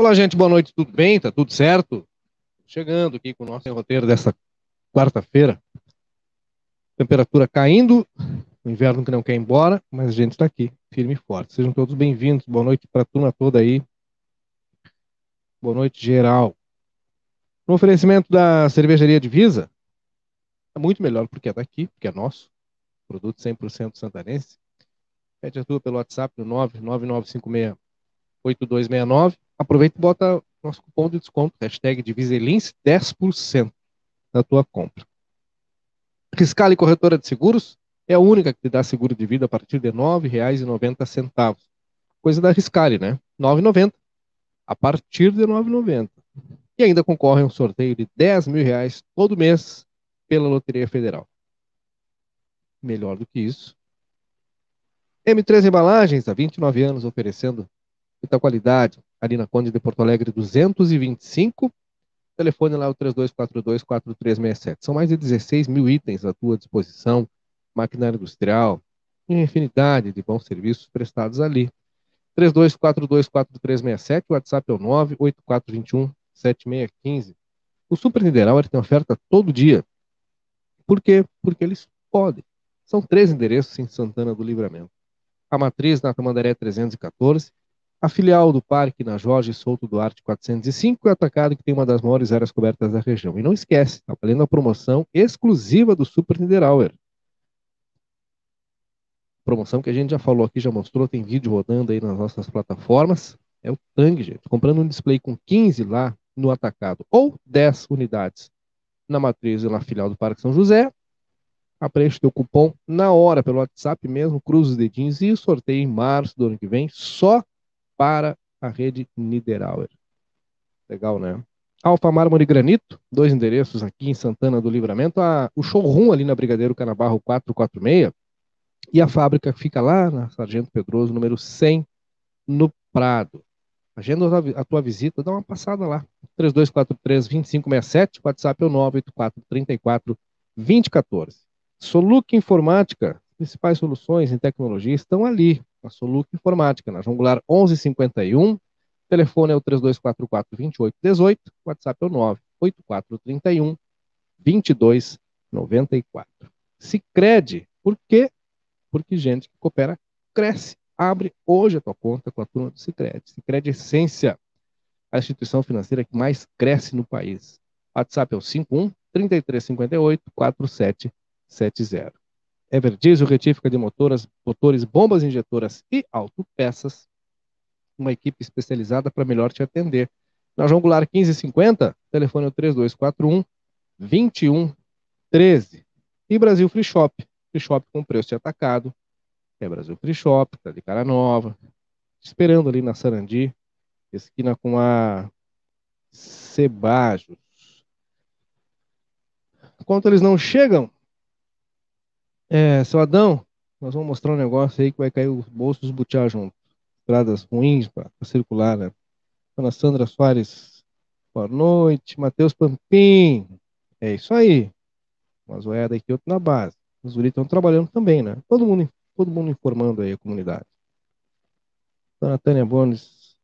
Olá, gente, boa noite, tudo bem? Tá tudo certo? Chegando aqui com o nosso roteiro dessa quarta-feira. Temperatura caindo, o inverno que não quer ir embora, mas a gente está aqui, firme e forte. Sejam todos bem-vindos, boa noite para a turma toda aí. Boa noite, geral. No oferecimento da cervejaria Divisa, é muito melhor porque é daqui, porque é nosso, produto 100% santanense. Pede a tua pelo WhatsApp no 99956 8269 aproveita e bota nosso cupom de desconto, hashtag Diviselins, 10% na tua compra. Riscale Corretora de Seguros é a única que te dá seguro de vida a partir de R$ 9,90. Coisa da Riscale, né? R$ 9,90. A partir de R$ 9,90. E ainda concorre a um sorteio de 10 mil reais todo mês pela Loteria Federal. Melhor do que isso. M3 Embalagens, há 29 anos, oferecendo muita qualidade, ali na Conde de Porto Alegre 225. Telefone lá é o 3242-4367. São mais de 16 mil itens à tua disposição, maquinária industrial, infinidade de bons serviços prestados ali. 3242-4367, o WhatsApp é o 98421-7615. O Super Niederauer tem oferta todo dia. Por quê? Porque eles podem. São três endereços em Santana do Livramento. A matriz na Tamandaré 314 a filial do parque na Jorge Souto Duarte 405 é atacado que tem uma das maiores áreas cobertas da região. E não esquece, está valendo a promoção exclusiva do Super Niederauer. Promoção que a gente já falou aqui, já mostrou, tem vídeo rodando aí nas nossas plataformas. É o Tang, gente. Comprando um display com 15 lá no atacado ou 10 unidades na matriz e na filial do Parque São José, Aprende teu cupom na hora pelo WhatsApp mesmo, cruza os dedinhos e sorteio em março do ano que vem, só para a rede Niederauer. Legal, né? Alfa Mármore Granito, dois endereços aqui em Santana do Livramento, a, o showroom ali na Brigadeiro Canabarro 446 e a fábrica fica lá na Sargento Pedroso, número 100, no Prado. Agenda a tua visita, dá uma passada lá. 3243-2567, WhatsApp é o 984-34-2014. Soluc Informática, principais soluções em tecnologia estão ali a Soluc Informática, na Jongular 1151, telefone é o 3244-2818, WhatsApp é o 98431 2294. Cicred, por quê? Porque gente que coopera cresce. Abre hoje a tua conta com a turma do Cicred. Cicred Essência, a instituição financeira que mais cresce no país. WhatsApp é o 51 3358 4770. Everdiesel, retífica de motoras, motores, bombas injetoras e autopeças. Uma equipe especializada para melhor te atender. Na João Goulart 1550, telefone é 3241 2113. E Brasil Free Shop. Free Shop com preço de atacado. É Brasil Free Shop, tá de cara nova. Esperando ali na Sarandi, esquina com a Sebajos. Enquanto eles não chegam, é, seu Adão, nós vamos mostrar um negócio aí que vai cair os bolsos dos butiá junto. Estradas ruins para circular, né? Dona Sandra Soares, boa noite. Matheus Pampim, é isso aí. Uma zoeada aqui, outro na base. Os guris estão trabalhando também, né? Todo mundo, todo mundo informando aí a comunidade. Dona Tânia Bones,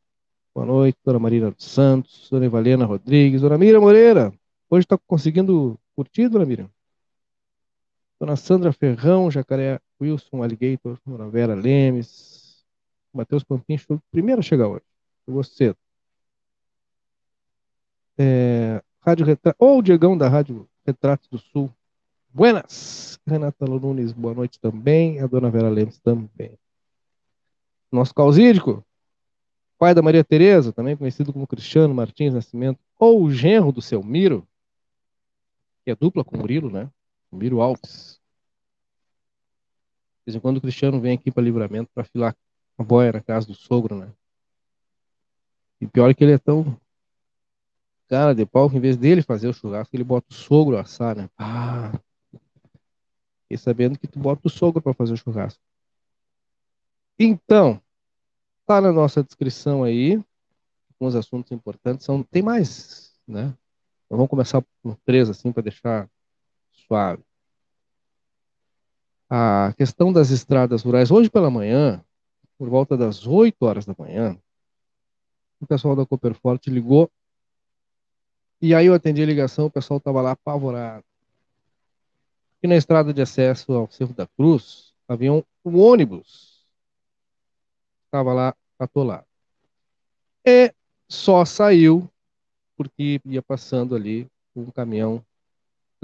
boa noite. Dona Marina dos Santos, Dona Valena Rodrigues, Dona Mira Moreira. Hoje está conseguindo curtir, Dona Mira? Dona Sandra Ferrão, Jacaré Wilson Alligator, Dona Vera Lemes, Matheus Pampim, primeiro a chegar hoje. Chegou cedo. É, Rádio Retrato, ou oh, o Diegão da Rádio Retrato do Sul. Buenas! Renata Nunes, boa noite também. A Dona Vera Lemes também. Nosso causídico, pai da Maria Tereza, também conhecido como Cristiano Martins Nascimento, ou o genro do seu Miro, que é dupla com o Murilo, né? Miro Alves. De vez em quando o Cristiano vem aqui para livramento para filar a boia na casa do sogro, né? E pior é que ele é tão cara de pau que em vez dele fazer o churrasco, ele bota o sogro assar, né? Ah! E sabendo que tu bota o sogro para fazer o churrasco. Então, tá na nossa descrição aí alguns assuntos importantes. São, tem mais, né? Então, vamos começar por três, assim, para deixar suave. A questão das estradas rurais, hoje pela manhã, por volta das 8 horas da manhã, o pessoal da Copperforte ligou. E aí eu atendi a ligação, o pessoal estava lá apavorado. E na estrada de acesso ao Cerro da Cruz, havia um, um ônibus. Estava lá atolado. E só saiu porque ia passando ali um caminhão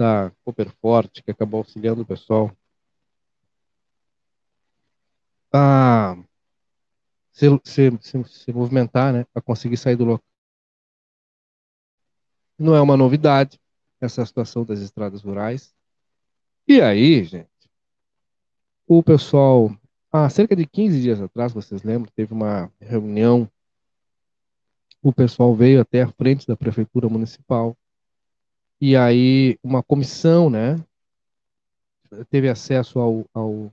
da Copperforte, que acabou auxiliando o pessoal a se, se, se, se movimentar, né, a conseguir sair do local. Não é uma novidade essa situação das estradas rurais. E aí, gente, o pessoal, há cerca de 15 dias atrás, vocês lembram, teve uma reunião, o pessoal veio até a frente da prefeitura municipal, e aí uma comissão, né, teve acesso ao, ao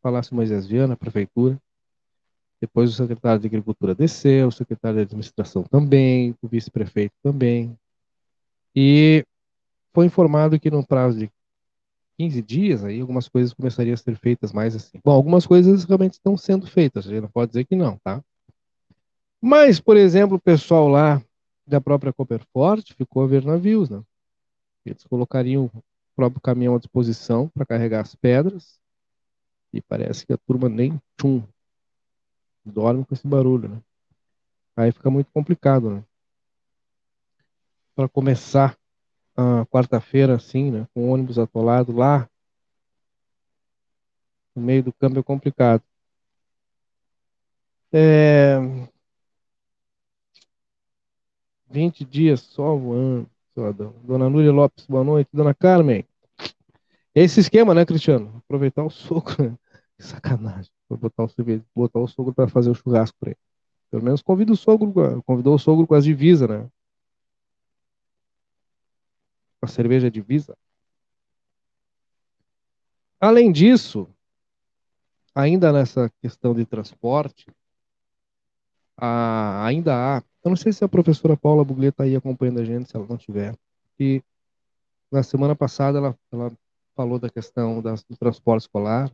Palácio Moisés Viana, prefeitura, depois o secretário de Agricultura desceu, o secretário de Administração também, o vice-prefeito também, e foi informado que no prazo de 15 dias, aí algumas coisas começariam a ser feitas mais assim. Bom, algumas coisas realmente estão sendo feitas, a gente não pode dizer que não, tá? Mas, por exemplo, o pessoal lá da própria Copperfort ficou a ver navios, né? Eles colocariam o próprio caminhão à disposição para carregar as pedras e parece que a turma nem tchum, dorme com esse barulho, né? Aí fica muito complicado, né? Para começar a quarta-feira assim, né, com o ônibus atolado lá no meio do câmbio é complicado. É... 20 dias só voando, cidadão. Dona Núria Lopes, boa noite. Dona Carmen. Esse esquema, né, Cristiano? Aproveitar o soco, né? Que sacanagem. Vou botar o, botar o sogro para fazer o churrasco para ele. Pelo menos convida o sogro, convidou o sogro com as divisas, né? a cerveja divisa. Além disso, ainda nessa questão de transporte, a, ainda há, eu não sei se a professora Paula Buglé está aí acompanhando a gente, se ela não tiver, e na semana passada ela, ela falou da questão das, do transporte escolar,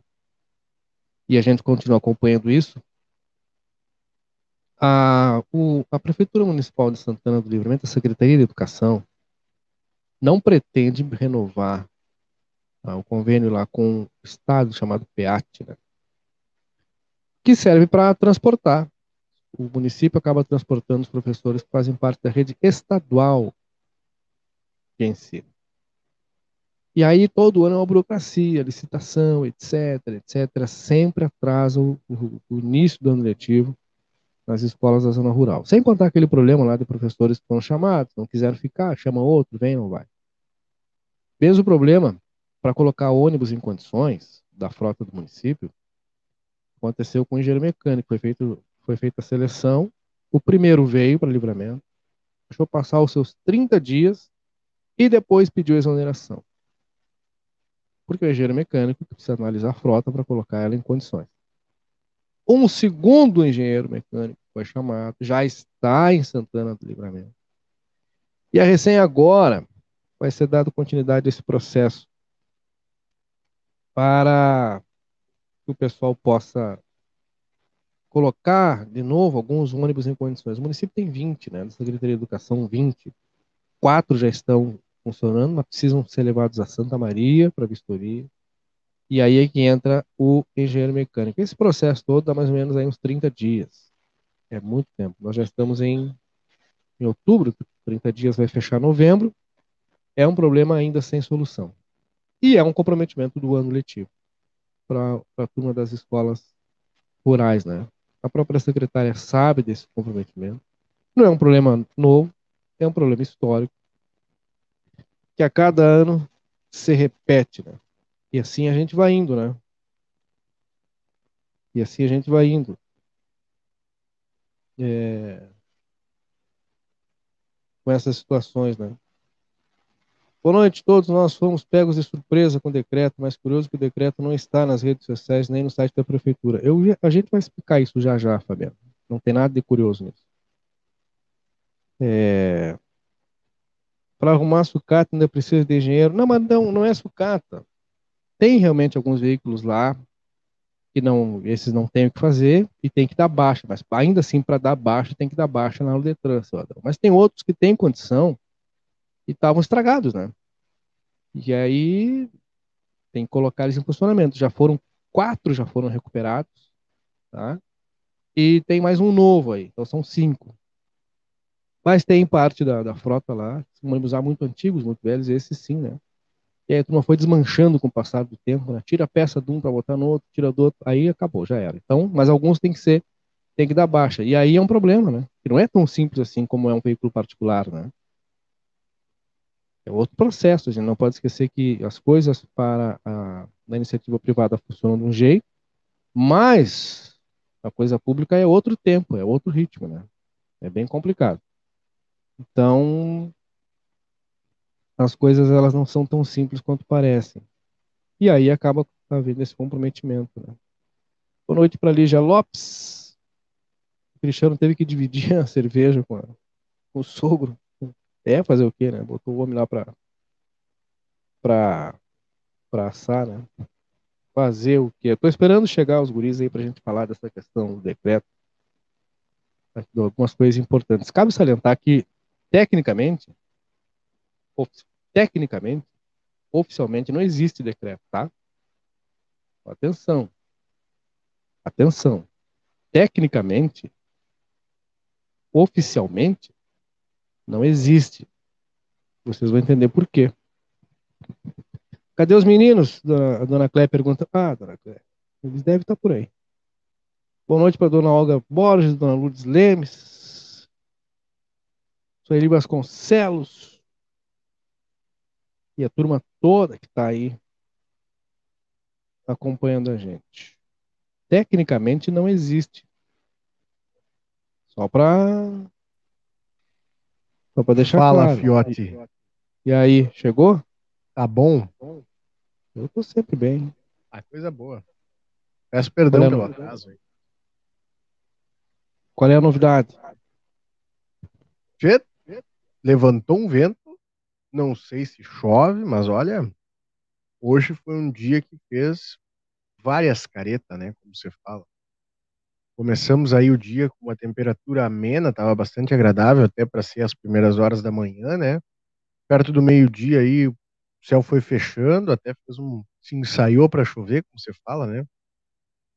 e a gente continua acompanhando isso. A, o, a Prefeitura Municipal de Santana do Livramento, a Secretaria de Educação, não pretende renovar ah, o convênio lá com o Estado chamado PEAT, né? que serve para transportar. O município acaba transportando os professores que fazem parte da rede estadual de ensino. E aí todo ano é uma burocracia, licitação, etc, etc, sempre atrasa o, o, o início do ano letivo nas escolas da zona rural. Sem contar aquele problema lá de professores que foram chamados, não quiseram ficar, chama outro, vem, não vai. Mesmo problema para colocar ônibus em condições da frota do município, aconteceu com o engenheiro mecânico. Foi, feito, foi feita a seleção, o primeiro veio para livramento, deixou passar os seus 30 dias e depois pediu exoneração. Porque o engenheiro mecânico precisa analisar a frota para colocar ela em condições. Um segundo engenheiro mecânico foi chamado, já está em Santana do Livramento. E a recém agora vai ser dado continuidade a esse processo para que o pessoal possa colocar de novo alguns ônibus em condições. O município tem 20, né? Na Secretaria de Educação, 20. Quatro já estão funcionando, mas precisam ser levados a Santa Maria para vistoria. E aí é que entra o engenheiro mecânico. Esse processo todo dá mais ou menos aí uns 30 dias. É muito tempo. Nós já estamos em, em outubro, 30 dias vai fechar novembro. É um problema ainda sem solução. E é um comprometimento do ano letivo para a turma das escolas rurais, né? A própria secretária sabe desse comprometimento. Não é um problema novo, é um problema histórico que a cada ano se repete, né? E assim a gente vai indo, né? E assim a gente vai indo. É... Com essas situações, né? Boa noite, todos nós fomos pegos de surpresa com o decreto, mas curioso que o decreto não está nas redes sociais nem no site da prefeitura. Eu, a gente vai explicar isso já já, Fabiano. Não tem nada de curioso nisso. É... Para arrumar sucata ainda precisa de engenheiro. Não, mas não, não é sucata tem realmente alguns veículos lá que não, esses não têm o que fazer e tem que dar baixa, mas ainda assim para dar baixa tem que dar baixa na Detran, Mas tem outros que têm condição e estavam estragados, né? E aí tem que colocar eles em funcionamento. Já foram quatro, já foram recuperados, tá? E tem mais um novo aí, então são cinco. Mas tem parte da, da frota lá, vamos usar muito antigos, muito velhos, esses sim, né? E aí a turma foi desmanchando com o passar do tempo, né? Tira a peça de um para botar no outro, tira do outro, aí acabou, já era. Então, mas alguns tem que ser, tem que dar baixa. E aí é um problema, né? Que não é tão simples assim como é um veículo particular, né? É outro processo, a gente não pode esquecer que as coisas para a, iniciativa privada funcionam de um jeito, mas a coisa pública é outro tempo, é outro ritmo, né? É bem complicado. Então, as coisas elas não são tão simples quanto parecem. E aí acaba havendo esse comprometimento. Né? Boa noite para Lígia Lopes. O Cristiano teve que dividir a cerveja com, a, com o sogro. É, fazer o quê, né? Botou o homem lá para pra, pra assar, né? Fazer o quê? Estou esperando chegar os guris aí para a gente falar dessa questão do decreto. Algumas coisas importantes. Cabe salientar que, tecnicamente, tecnicamente, oficialmente, não existe decreto, tá? Atenção. Atenção. Tecnicamente, oficialmente, não existe. Vocês vão entender por quê. Cadê os meninos? A dona Cléia pergunta. Ah, dona Cléia, eles devem estar por aí. Boa noite para dona Olga Borges, dona Lourdes Lemes, Sueli Vasconcelos, e a turma toda que está aí acompanhando a gente. Tecnicamente não existe. Só para só para deixar Fala, claro. Fiote. E aí, chegou? Tá bom? Eu tô sempre bem. Ah, coisa boa. Peço perdão é pelo atraso. Qual é a novidade? Levantou um vento não sei se chove, mas olha, hoje foi um dia que fez várias caretas, né? Como você fala. Começamos aí o dia com uma temperatura amena, estava bastante agradável até para ser as primeiras horas da manhã, né? Perto do meio-dia aí o céu foi fechando, até fez um se ensaiou para chover, como você fala, né?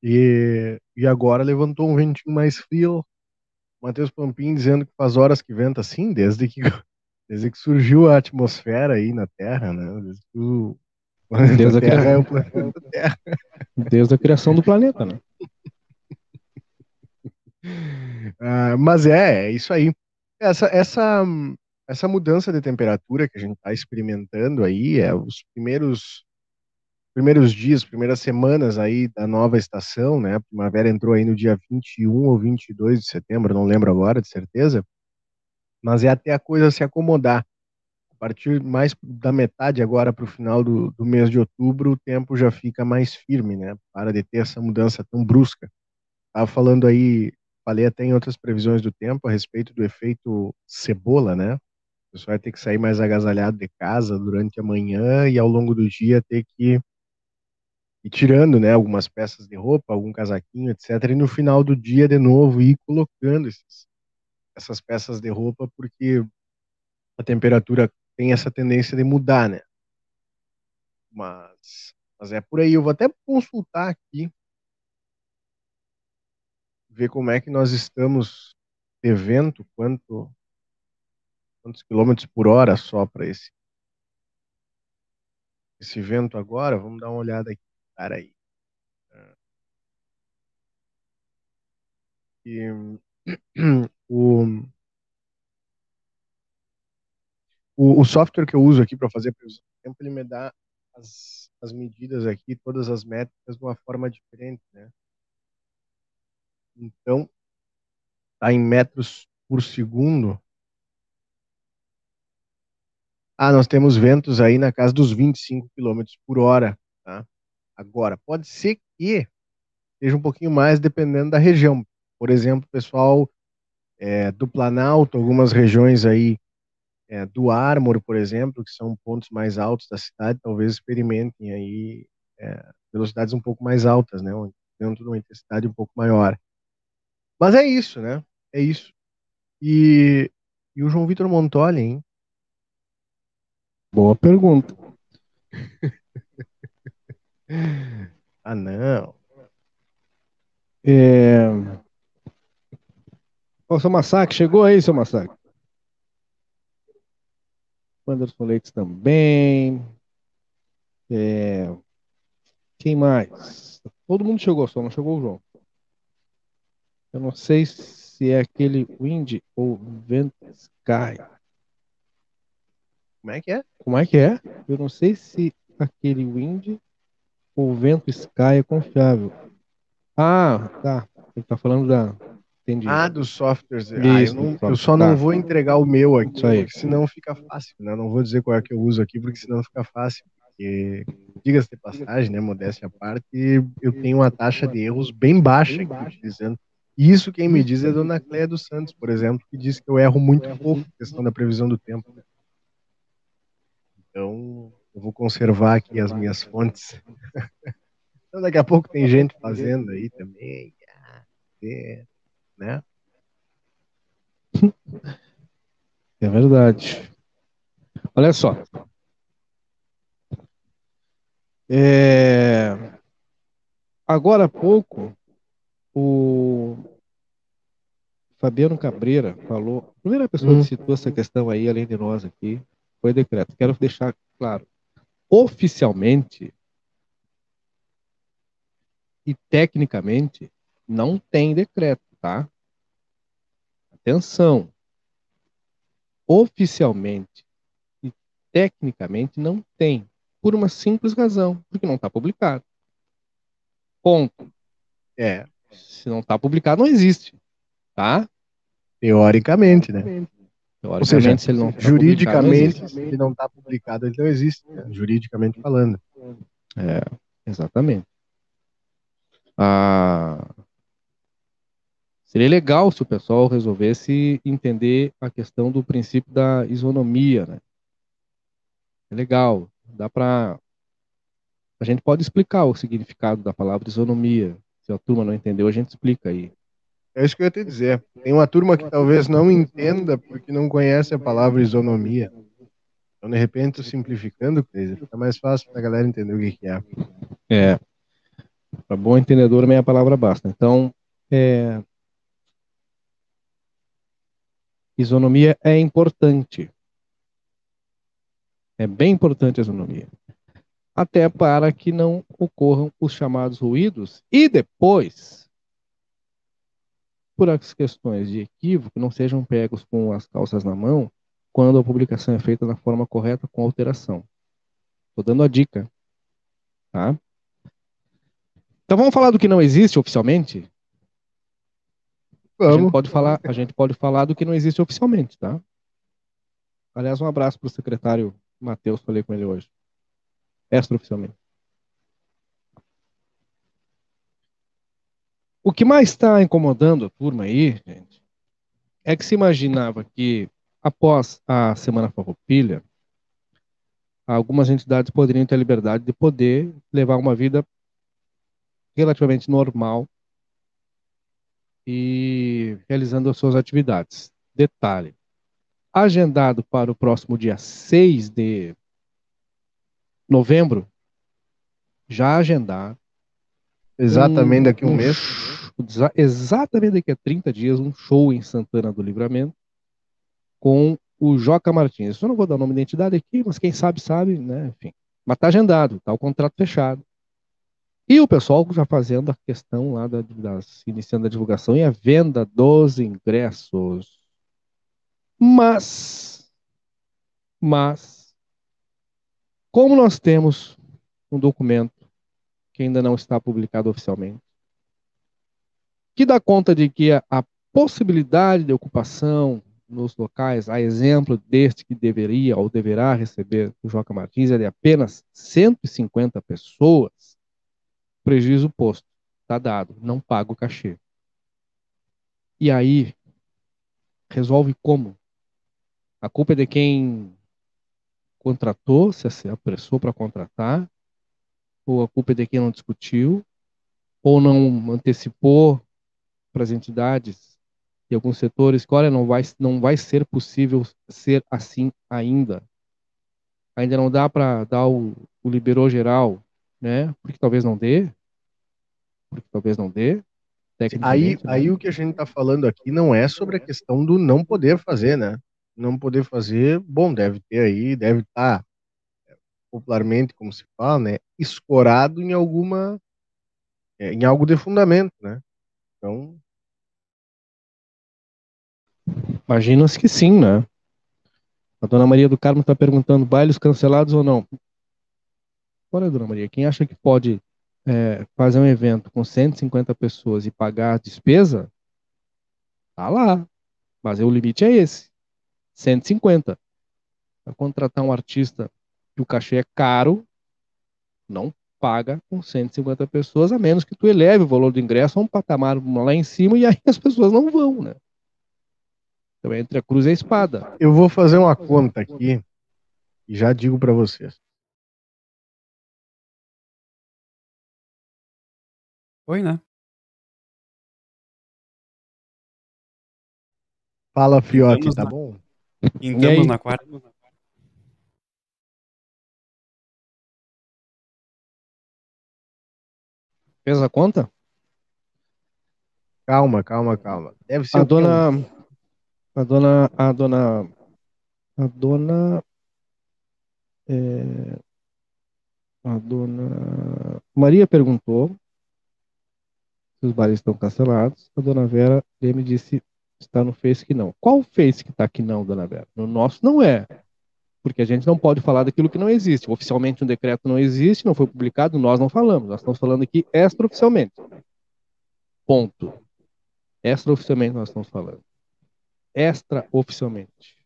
E, e agora levantou um ventinho mais frio. Matheus Pampim dizendo que faz horas que venta assim, desde que Desde que surgiu a atmosfera aí na Terra, né? Desde, o... Desde, a, Terra é o planeta Terra. Desde a criação do planeta, né? Ah, mas é, é isso aí. Essa, essa, essa mudança de temperatura que a gente está experimentando aí, é os primeiros primeiros dias, primeiras semanas aí da nova estação, né? A primavera entrou aí no dia 21 ou 22 de setembro, não lembro agora de certeza mas é até a coisa se acomodar. A partir mais da metade agora para o final do, do, mês de outubro, o tempo já fica mais firme, né? Para de ter essa mudança tão brusca. Estava falando aí, falei até em outras previsões do tempo a respeito do efeito cebola, né? Você vai ter que sair mais agasalhado de casa durante a manhã e ao longo do dia ter que ir tirando, né, algumas peças de roupa, algum casaquinho, etc. E no final do dia, de novo, ir colocando esses, essas peças de roupa porque a temperatura tem essa tendência de mudar, né? Mas, mas é por aí. Eu vou até consultar aqui, ver como é que nós estamos de vento, quanto, quantos quilômetros por hora só para esse esse vento agora. Vamos dar uma olhada aqui. Cara aí. E, o, o, o software que eu uso aqui para fazer previsão do tempo, ele me dá as, as medidas aqui, todas as métricas de uma forma diferente, né? Então, tá em metros por segundo. Ah, nós temos ventos aí na casa dos 25 km por hora, tá? Agora, pode ser que seja um pouquinho mais dependendo da região. Por exemplo, pessoal é, do Planalto, algumas regiões aí é, do Armor, por exemplo, que são pontos mais altos da cidade, talvez experimentem aí é, velocidades um pouco mais altas, né? dentro de uma intensidade um pouco maior. Mas é isso, né? É isso. E, e o João Vitor Montoli, hein? Boa pergunta. ah, não. É... Ô, seu Massacre, chegou aí, seu Massacre? Anderson Leite também. É... Quem mais? Todo mundo chegou, só não chegou o João. Eu não sei se é aquele Wind ou Vent Sky. Como é que é? Como é que é? Eu não sei se aquele Wind ou Vento Sky é confiável. Ah, tá. Ele tá falando da. Entendi. Ah, dos softwares. Isso, ah, eu, não, eu, só tá. não vou entregar o meu aqui, porque senão fica fácil. Né? Não vou dizer qual é que eu uso aqui, porque senão fica fácil. Porque, diga-se de passagem, né, modéstia à parte, eu tenho uma taxa de erros bem baixa aqui utilizando. Isso quem me diz é a dona Cléia dos Santos, por exemplo, que diz que eu erro muito pouco na questão da previsão do tempo. Então, eu vou conservar aqui as minhas fontes. então, daqui a pouco tem gente fazendo aí também. É, né? É verdade. Olha só. É... Agora há pouco, o Fabiano Cabreira falou, a primeira pessoa que hum. citou essa questão aí, além de nós aqui, foi decreto. Quero deixar claro, oficialmente e tecnicamente não tem decreto, tá? Atenção. Oficialmente e tecnicamente não tem, por uma simples razão, porque não está publicado. Ponto. É. Se não está publicado, não existe, tá? Teoricamente, né? Ou seja, se ele não tá juridicamente, se ele não está publicado, ele não existe, né? juridicamente falando. É, exatamente. Ah, seria legal se o pessoal resolvesse entender a questão do princípio da isonomia, né? É legal, dá para a gente pode explicar o significado da palavra isonomia. Se a turma não entendeu, a gente explica aí. É isso que eu ia te dizer. Tem uma turma que talvez não entenda porque não conhece a palavra isonomia. Então, de repente, simplificando, fica mais fácil para a galera entender o que, que é. É. Para bom entendedor, meia palavra basta. Então, é... isonomia é importante. É bem importante a isonomia. Até para que não ocorram os chamados ruídos e depois por as questões de equívoco, não sejam pegos com as calças na mão quando a publicação é feita da forma correta com alteração. Estou dando a dica. Tá? Então vamos falar do que não existe oficialmente? Vamos. A gente pode falar, a gente pode falar do que não existe oficialmente, tá? Aliás, um abraço para o secretário Matheus, falei com ele hoje. Extraoficialmente. O que mais está incomodando a turma aí, gente, é que se imaginava que após a Semana Farroupilha, algumas entidades poderiam ter a liberdade de poder levar uma vida relativamente normal e realizando as suas atividades. Detalhe: agendado para o próximo dia 6 de novembro, já agendado. Exatamente daqui a um, um mês exatamente daqui a 30 dias, um show em Santana do Livramento com o Joca Martins. Eu não vou dar o nome da entidade aqui, mas quem sabe, sabe, né? Enfim. Mas tá agendado, tá o contrato fechado. E o pessoal já fazendo a questão lá da, das, iniciando a divulgação e a venda dos ingressos. Mas, mas, como nós temos um documento que ainda não está publicado oficialmente, que dá conta de que a, a possibilidade de ocupação nos locais, a exemplo deste que deveria ou deverá receber o Joca Martins, é de apenas 150 pessoas, prejuízo posto, está dado, não paga o cachê. E aí, resolve como? A culpa é de quem contratou, se apressou para contratar, ou a culpa é de quem não discutiu, ou não antecipou para as entidades e alguns setores que, olha, não vai, não vai ser possível ser assim ainda. Ainda não dá para dar o, o liberou geral, né? Porque talvez não dê. Porque talvez não dê. Aí, né? aí o que a gente está falando aqui não é sobre a questão do não poder fazer, né? Não poder fazer, bom, deve ter aí, deve estar tá, popularmente, como se fala, né? Escorado em alguma, é, em algo de fundamento, né? Então, Imagina-se que sim, né? A dona Maria do Carmo está perguntando: bailes cancelados ou não? Olha, dona Maria, quem acha que pode é, fazer um evento com 150 pessoas e pagar a despesa, tá lá. Mas o limite é esse: 150. Para contratar um artista que o cachê é caro, não paga com 150 pessoas, a menos que tu eleve o valor do ingresso a um patamar lá em cima e aí as pessoas não vão, né? Então, entre a cruz e a espada. Eu vou fazer uma conta aqui e já digo para vocês. Oi, né? Fala, Fiote, tá bom? Entramos na quarta. Fez a conta? Calma, calma, calma. Deve ser a dona. A dona. A dona. A dona. É, a dona Maria perguntou se os bares estão cancelados. A dona Vera me disse está no Face que não. Qual Face que está aqui não, dona Vera? No nosso não é. Porque a gente não pode falar daquilo que não existe. Oficialmente um decreto não existe, não foi publicado, nós não falamos. Nós estamos falando aqui extraoficialmente. Ponto. Extraoficialmente nós estamos falando extraoficialmente.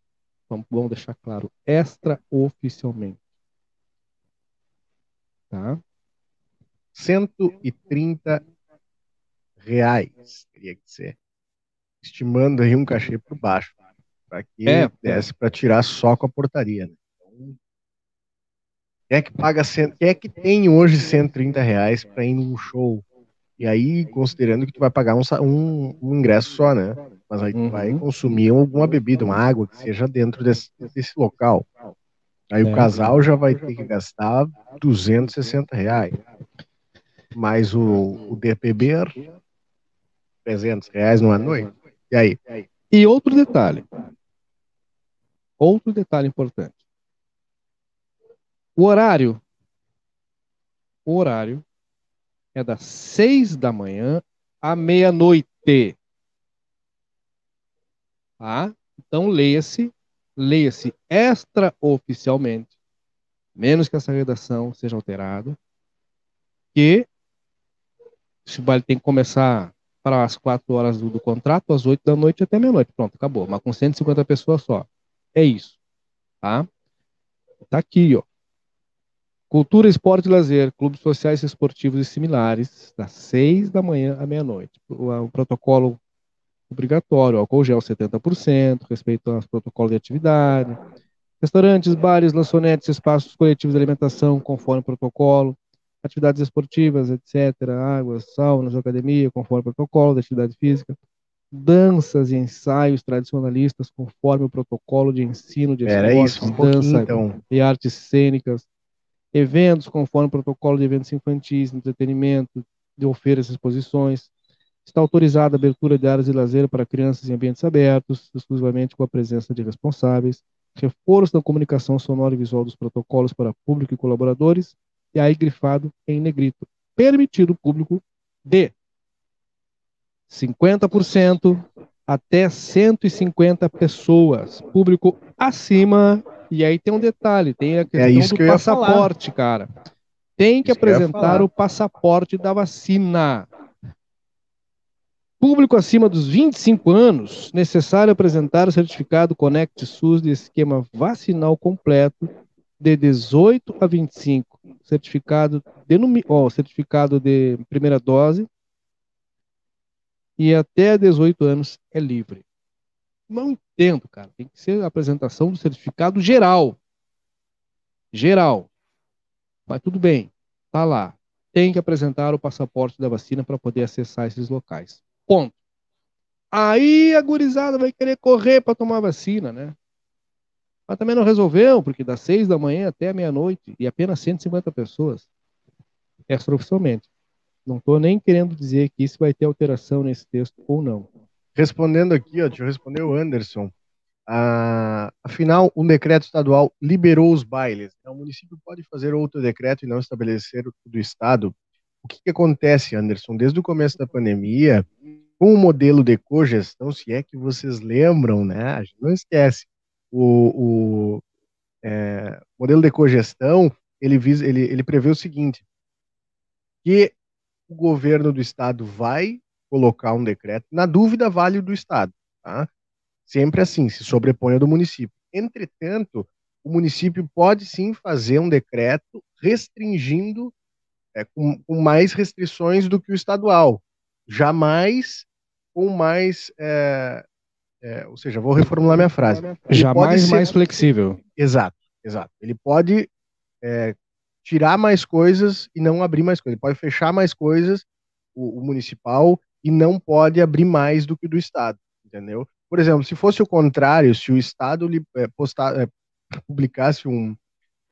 Vamos, vamos deixar claro, extraoficialmente. Tá? 130 reais teria que ser. Estimando aí um cachê por baixo. Para que é, desse para tirar só com a portaria. Né? Então, quem é que paga quem é que tem hoje 130 reais para ir num show? E aí, considerando que tu vai pagar um, um, um ingresso só, né? mas aí uhum. vai consumir alguma bebida, uma água que seja dentro desse, desse local. Aí é. o casal já vai ter que gastar 260 reais. Mais o, o DPB, 300 reais numa noite. E aí? E outro detalhe. Outro detalhe importante. O horário. O horário é das seis da manhã à meia-noite. Tá? Então, leia-se, leia-se extraoficialmente, menos que essa redação seja alterada, que esse baile tem que começar para as quatro horas do, do contrato, às oito da noite até meia-noite. Pronto, acabou. Mas com 150 pessoas só. É isso. Tá? Tá aqui, ó. Cultura, esporte e lazer, clubes sociais esportivos e similares, das seis da manhã à meia-noite. O, o, protocolo obrigatório, álcool gel 70%, respeito aos protocolos de atividade, restaurantes, bares, lanchonetes, espaços coletivos de alimentação conforme protocolo, atividades esportivas, etc., águas, saunas, academia, conforme protocolo de atividade física, danças e ensaios tradicionalistas conforme o protocolo de ensino de esportes, um dança então. e artes cênicas, eventos conforme o protocolo de eventos infantis, entretenimento, de ofertas e exposições, Está autorizada a abertura de áreas de lazer para crianças em ambientes abertos, exclusivamente com a presença de responsáveis, reforço da comunicação sonora e visual dos protocolos para público e colaboradores, e aí grifado em negrito. Permitido público de 50% até 150 pessoas. Público acima. E aí tem um detalhe: tem a é questão é do passaporte, cara. Tem que isso apresentar que o passaporte da vacina. Público acima dos 25 anos, necessário apresentar o certificado Conect SUS de esquema vacinal completo de 18 a 25, certificado de, oh, certificado de primeira dose e até 18 anos é livre. Não entendo, cara. Tem que ser a apresentação do certificado geral. Geral. Mas tudo bem. Tá lá. tem que apresentar o passaporte da vacina para poder acessar esses locais. Ponto. Aí a gurizada vai querer correr para tomar vacina, né? Mas também não resolveu, porque das seis da manhã até meia-noite e apenas 150 pessoas extraoficialmente. Não estou nem querendo dizer que isso vai ter alteração nesse texto ou não. Respondendo aqui, ó, deixa eu responder o Anderson. Ah, afinal, um decreto estadual liberou os bailes. Então, o município pode fazer outro decreto e não estabelecer o do Estado. O que, que acontece, Anderson? Desde o começo da pandemia, com o modelo de cogestão, se é que vocês lembram, né? A gente não esquece. O, o é, modelo de cogestão, ele, visa, ele, ele prevê o seguinte, que o governo do estado vai colocar um decreto, na dúvida vale o do estado, tá? Sempre assim, se sobrepõe ao do município. Entretanto, o município pode sim fazer um decreto restringindo é, com, com, mais restrições do que o estadual. Jamais com mais. É, é, ou seja, vou reformular minha frase. Ele Jamais ser... mais flexível. Exato, exato. Ele pode é, tirar mais coisas e não abrir mais coisas. Ele pode fechar mais coisas, o, o municipal, e não pode abrir mais do que o do Estado, entendeu? Por exemplo, se fosse o contrário, se o Estado é, postar, é, publicasse um,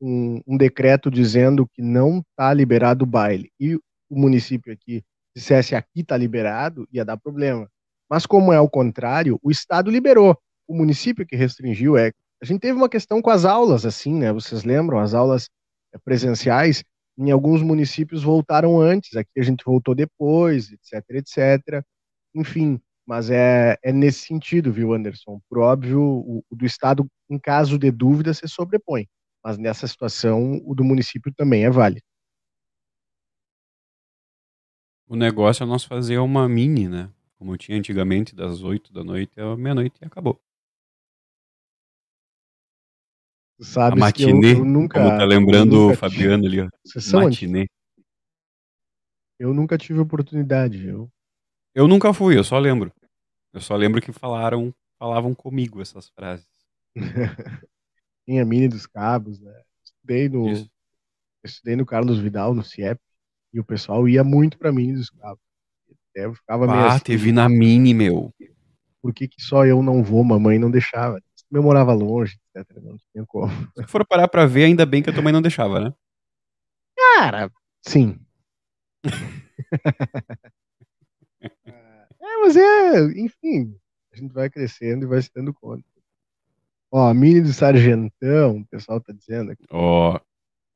um, um, decreto dizendo que não está liberado o baile e o município aqui dissesse aqui está liberado, ia dar problema. Mas como é o contrário, o Estado liberou. O município que restringiu é. A gente teve uma questão com as aulas, assim, né? Vocês lembram? As aulas presenciais, em alguns municípios voltaram antes, aqui a gente voltou depois, etc, etc. Enfim, mas é, é nesse sentido, viu, Anderson? Por óbvio, o, o do Estado, em caso de dúvida, se sobrepõe, mas nessa situação, o do município também é válido. O negócio é nós fazer uma mini, né? Como tinha antigamente, das 8 da noite à meia-noite e acabou. Sabe a matinê, eu, eu nunca, como tá lembrando o Fabiano ali, ó. Matinê. Eu nunca tive oportunidade, eu. Eu nunca fui, eu só lembro. Eu só lembro que falaram, falavam comigo essas frases. Tinha mini dos cabos, né? Estudei no, estudei no Carlos Vidal, no CIEP, e o pessoal ia muito pra mini dos cabos. Até ficava meio ah, assim, teve na mini, meu. Por que, que só eu não vou? Mamãe não deixava eu morava longe, etc. Não tinha como. Se for parar pra ver, ainda bem que eu também não deixava, né? Cara, sim. é, mas é, enfim, a gente vai crescendo e vai se dando conta. Ó, a mini do Sargentão, o pessoal tá dizendo aqui. Ó,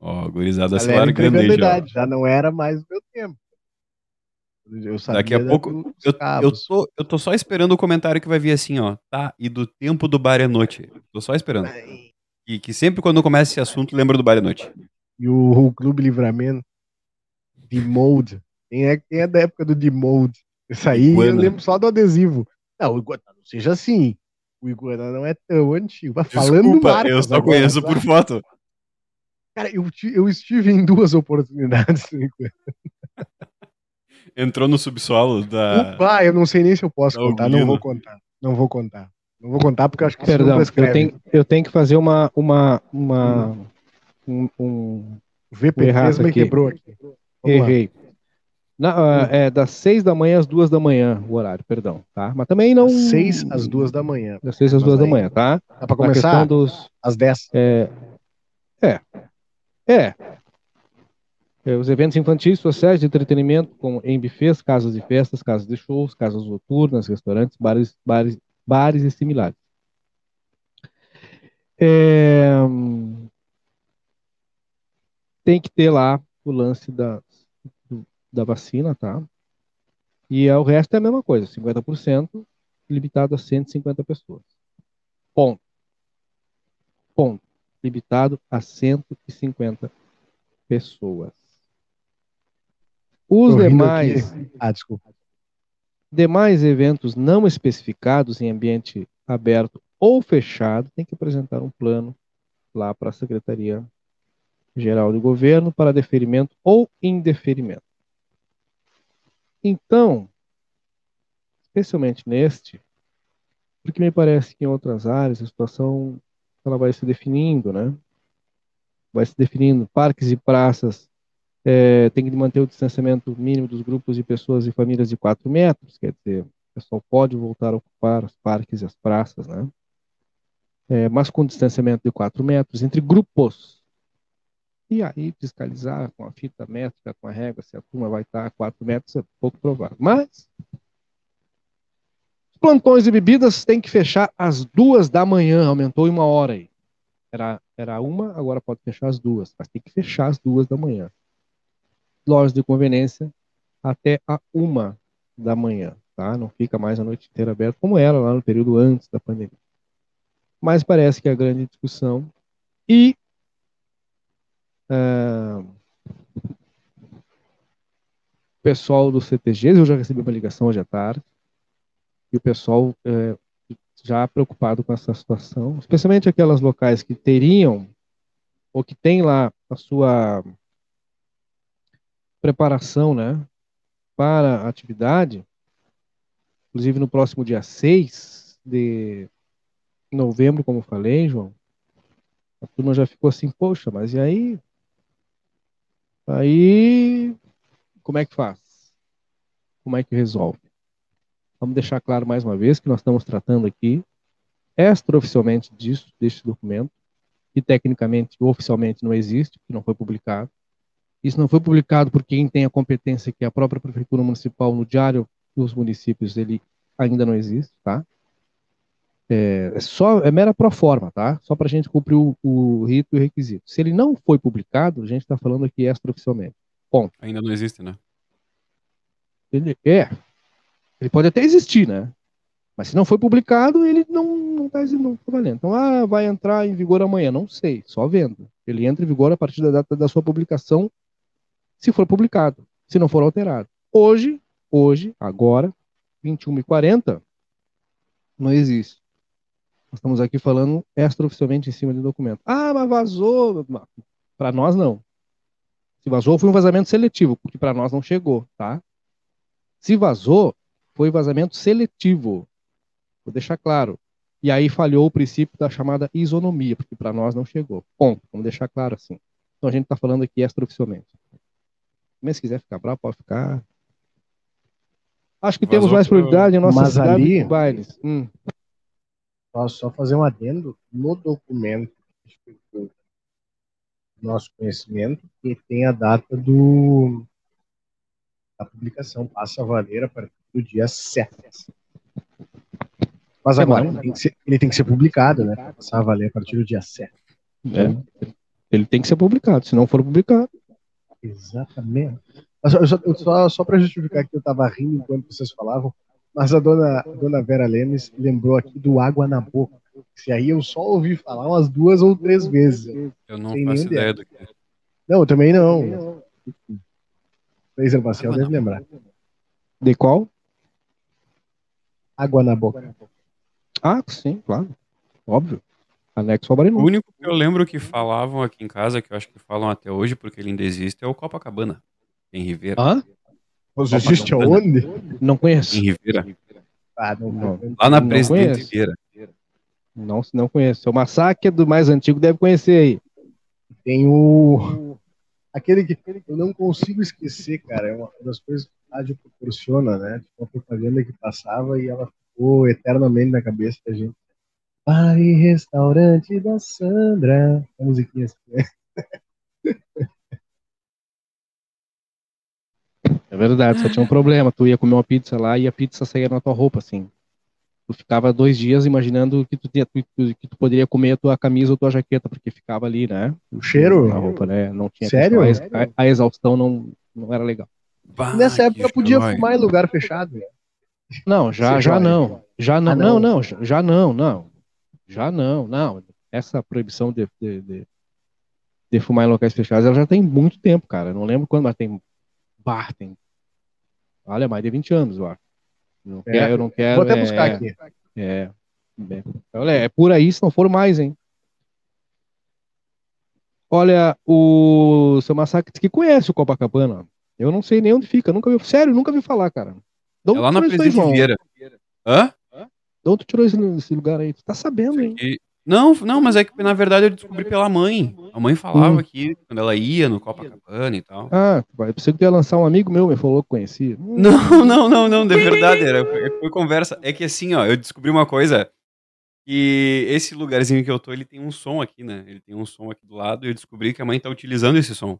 ó, gurizada se largando aí já. Já não era mais o meu tempo. Daqui a pouco. Eu, eu, tô, eu tô só esperando o comentário que vai vir assim, ó. Tá, e do tempo do bar é noite. Tô só esperando. E que sempre quando começa esse assunto, lembra do bar é noite. E o, o Clube Livramento. De Mold. Quem é, quem é da época do de Mold? Isso aí Iguana. eu lembro só do adesivo. Não, o Iguana não seja assim. O Iguana não é tão antigo. Mas falando marcas, eu só agora, conheço por foto. Cara, eu, eu estive em duas oportunidades no Iguana. Entrou no subsolo da. Opa, eu não sei nem se eu posso contar, não vou contar. Não vou contar. Não vou contar porque eu acho que Perdão, eu tenho, eu tenho que fazer uma. uma, uma um, um, o VP3 me quebrou aqui. Vamos Errei. Na, uh, é das seis da manhã às duas da manhã, o horário, perdão, tá? Mas também não. Das seis às duas da manhã. Das seis às duas da manhã, tá? Dá pra começar? Dos, às dez. É. É. É. É, os eventos infantis, sociais de entretenimento, como em bufês, casas de festas, casas de shows, casas noturnas, restaurantes, bares, bares, bares e similares. É... Tem que ter lá o lance da, da vacina, tá? E é, o resto é a mesma coisa, 50% limitado a 150 pessoas. Ponto. Ponto. Limitado a 150 pessoas. Os demais, ah, desculpa. demais eventos não especificados em ambiente aberto ou fechado têm que apresentar um plano lá para a Secretaria Geral do Governo para deferimento ou indeferimento. Então, especialmente neste, porque me parece que em outras áreas a situação ela vai se definindo, né? Vai se definindo parques e praças É, tem que manter o distanciamento mínimo dos grupos de pessoas e famílias de 4 metros, quer dizer, o pessoal pode voltar a ocupar os parques e as praças, né? É, mas com distanciamento de 4 metros entre grupos. E aí, fiscalizar com a fita métrica, com a régua, se a turma vai estar a 4 metros, é pouco provável. Mas, plantões de bebidas têm que fechar às duas da manhã, aumentou em uma hora aí. Era, era uma, agora pode fechar às duas, mas tem que fechar às duas da manhã. Lojas de conveniência até a uma da manhã, tá? Não fica mais a noite inteira aberta, como era lá no período antes da pandemia. Mas parece que é a grande discussão. E uh, o pessoal do CTGs, eu já recebi uma ligação hoje à tarde, e o pessoal uh, já preocupado com essa situação, especialmente aquelas locais que teriam ou que tem lá a sua preparação, né, para a atividade, inclusive no próximo dia 6 de novembro, como falei, João, a turma já ficou assim, poxa, mas e aí? Aí, como é que faz? Como é que resolve? Vamos deixar claro mais uma vez que nós estamos tratando aqui extraoficialmente disso, deste documento, que tecnicamente oficialmente não existe, que não foi publicado. Isso não foi publicado por quem tem a competência, que é a própria Prefeitura Municipal, no Diário dos Municípios, ele ainda não existe, tá? É, é só, é mera proforma, tá? Só para a gente cumprir o, o, rito e o requisito. Se ele não foi publicado, a gente está falando aqui extraoficialmente. Ponto. Ainda não existe, né? Ele, é, ele pode até existir, né? Mas se não foi publicado, ele não está não tá valendo. Então, ah, vai entrar em vigor amanhã. Não sei, só vendo. Ele entra em vigor a partir da data da sua publicação, se for publicado, se não for alterado. Hoje, hoje, agora, 21h40, não existe. Nós estamos aqui falando extraoficialmente em cima de documento. Ah, mas vazou. Para nós, não. Se vazou, foi um vazamento seletivo, porque para nós não chegou, tá? Se vazou, foi vazamento seletivo. Vou deixar claro. E aí falhou o princípio da chamada isonomia, porque para nós não chegou. Ponto. Vamos deixar claro assim. Então a gente está falando aqui extraoficialmente. Mas se quiser ficar bravo, pode ficar. Acho que Vazou temos mais prioridade em nossa Mas cidade ali, bailes. Hum. Posso só fazer um adendo no documento do nosso conhecimento que tem a data do da publicação passa a valer a partir do dia 7. Mas agora ele tem, ser, ele tem, que ser, publicado, né? Passar a valer a partir do dia 7. É. Ele tem que ser publicado, se não for publicado. Exatamente. Só, só, só para justificar que eu estava rindo enquanto vocês falavam, mas a dona, a dona Vera Lemes lembrou aqui do água na boca. Se aí eu só ouvi falar umas duas ou três vezes. Eu não faço ideia do que é. Não, eu também não. Fraser Marcel deve lembrar. De qual? Água na boca. Ah, sim, claro. Óbvio. Anexo ao Barinô. O único que eu lembro que falavam aqui em casa, que eu acho que falam até hoje, porque ele ainda existe, é o Copacabana, em Ribeira. Hã? Mas existe aonde? Não conheço. Em Ribeira. Ah, não, não. Lá na Presidente Ribeira. Não, não conheço. O Massacre do mais antigo deve conhecer aí. Tem o aquele que eu não consigo esquecer, cara, é uma das coisas que a rádio proporciona, né? Tipo, uma propaganda que passava e ela ficou eternamente na cabeça da gente. Bar e restaurante da Sandra. A musiquinha assim, né? É verdade, só tinha um problema. Tu ia comer uma pizza lá e a pizza saía na tua roupa, assim. Tu ficava dois dias imaginando que tu, tinha, que tu poderia comer a tua camisa ou tua jaqueta, porque ficava ali, né? O cheiro? Na roupa, né? Não tinha Sério? A, a, exaustão não, não era legal. Bah, Nessa época podia fumar em lugar fechado. Né? Não, já, já não. Já não, ah, não, não, já não, não. Já não, não. Essa proibição de, de, de, de fumar em locais fechados, ela já tem muito tempo, cara. Eu não lembro quando, mas tem bar, tem. Olha, mais de 20 anos, eu acho. Não é, quero, eu não quero. Vou até buscar é, aqui. É, é, olha, é por aí, se não for mais, hein? Olha, o seu Massacre que conhece o Copacabana. Eu não sei nem onde fica, nunca vi. Sério, nunca vi falar, cara. é lá na Presidente Vieira. Hã? De onde tu tirou esse, lugar aí? Tu tá sabendo, hein? Não, não, mas é que na verdade eu descobri pela mãe. A mãe falava hum. que quando ela ia no Copacabana e tal. Ah, eu pensei que tu ia lançar um amigo meu, me falou que conhecia. Não, não, não, não, de verdade, era, foi, foi conversa. É que assim, ó, eu descobri uma coisa, que esse lugarzinho que eu tô, ele tem um som aqui, né? Ele tem um som aqui do lado e eu descobri que a mãe tá utilizando esse som.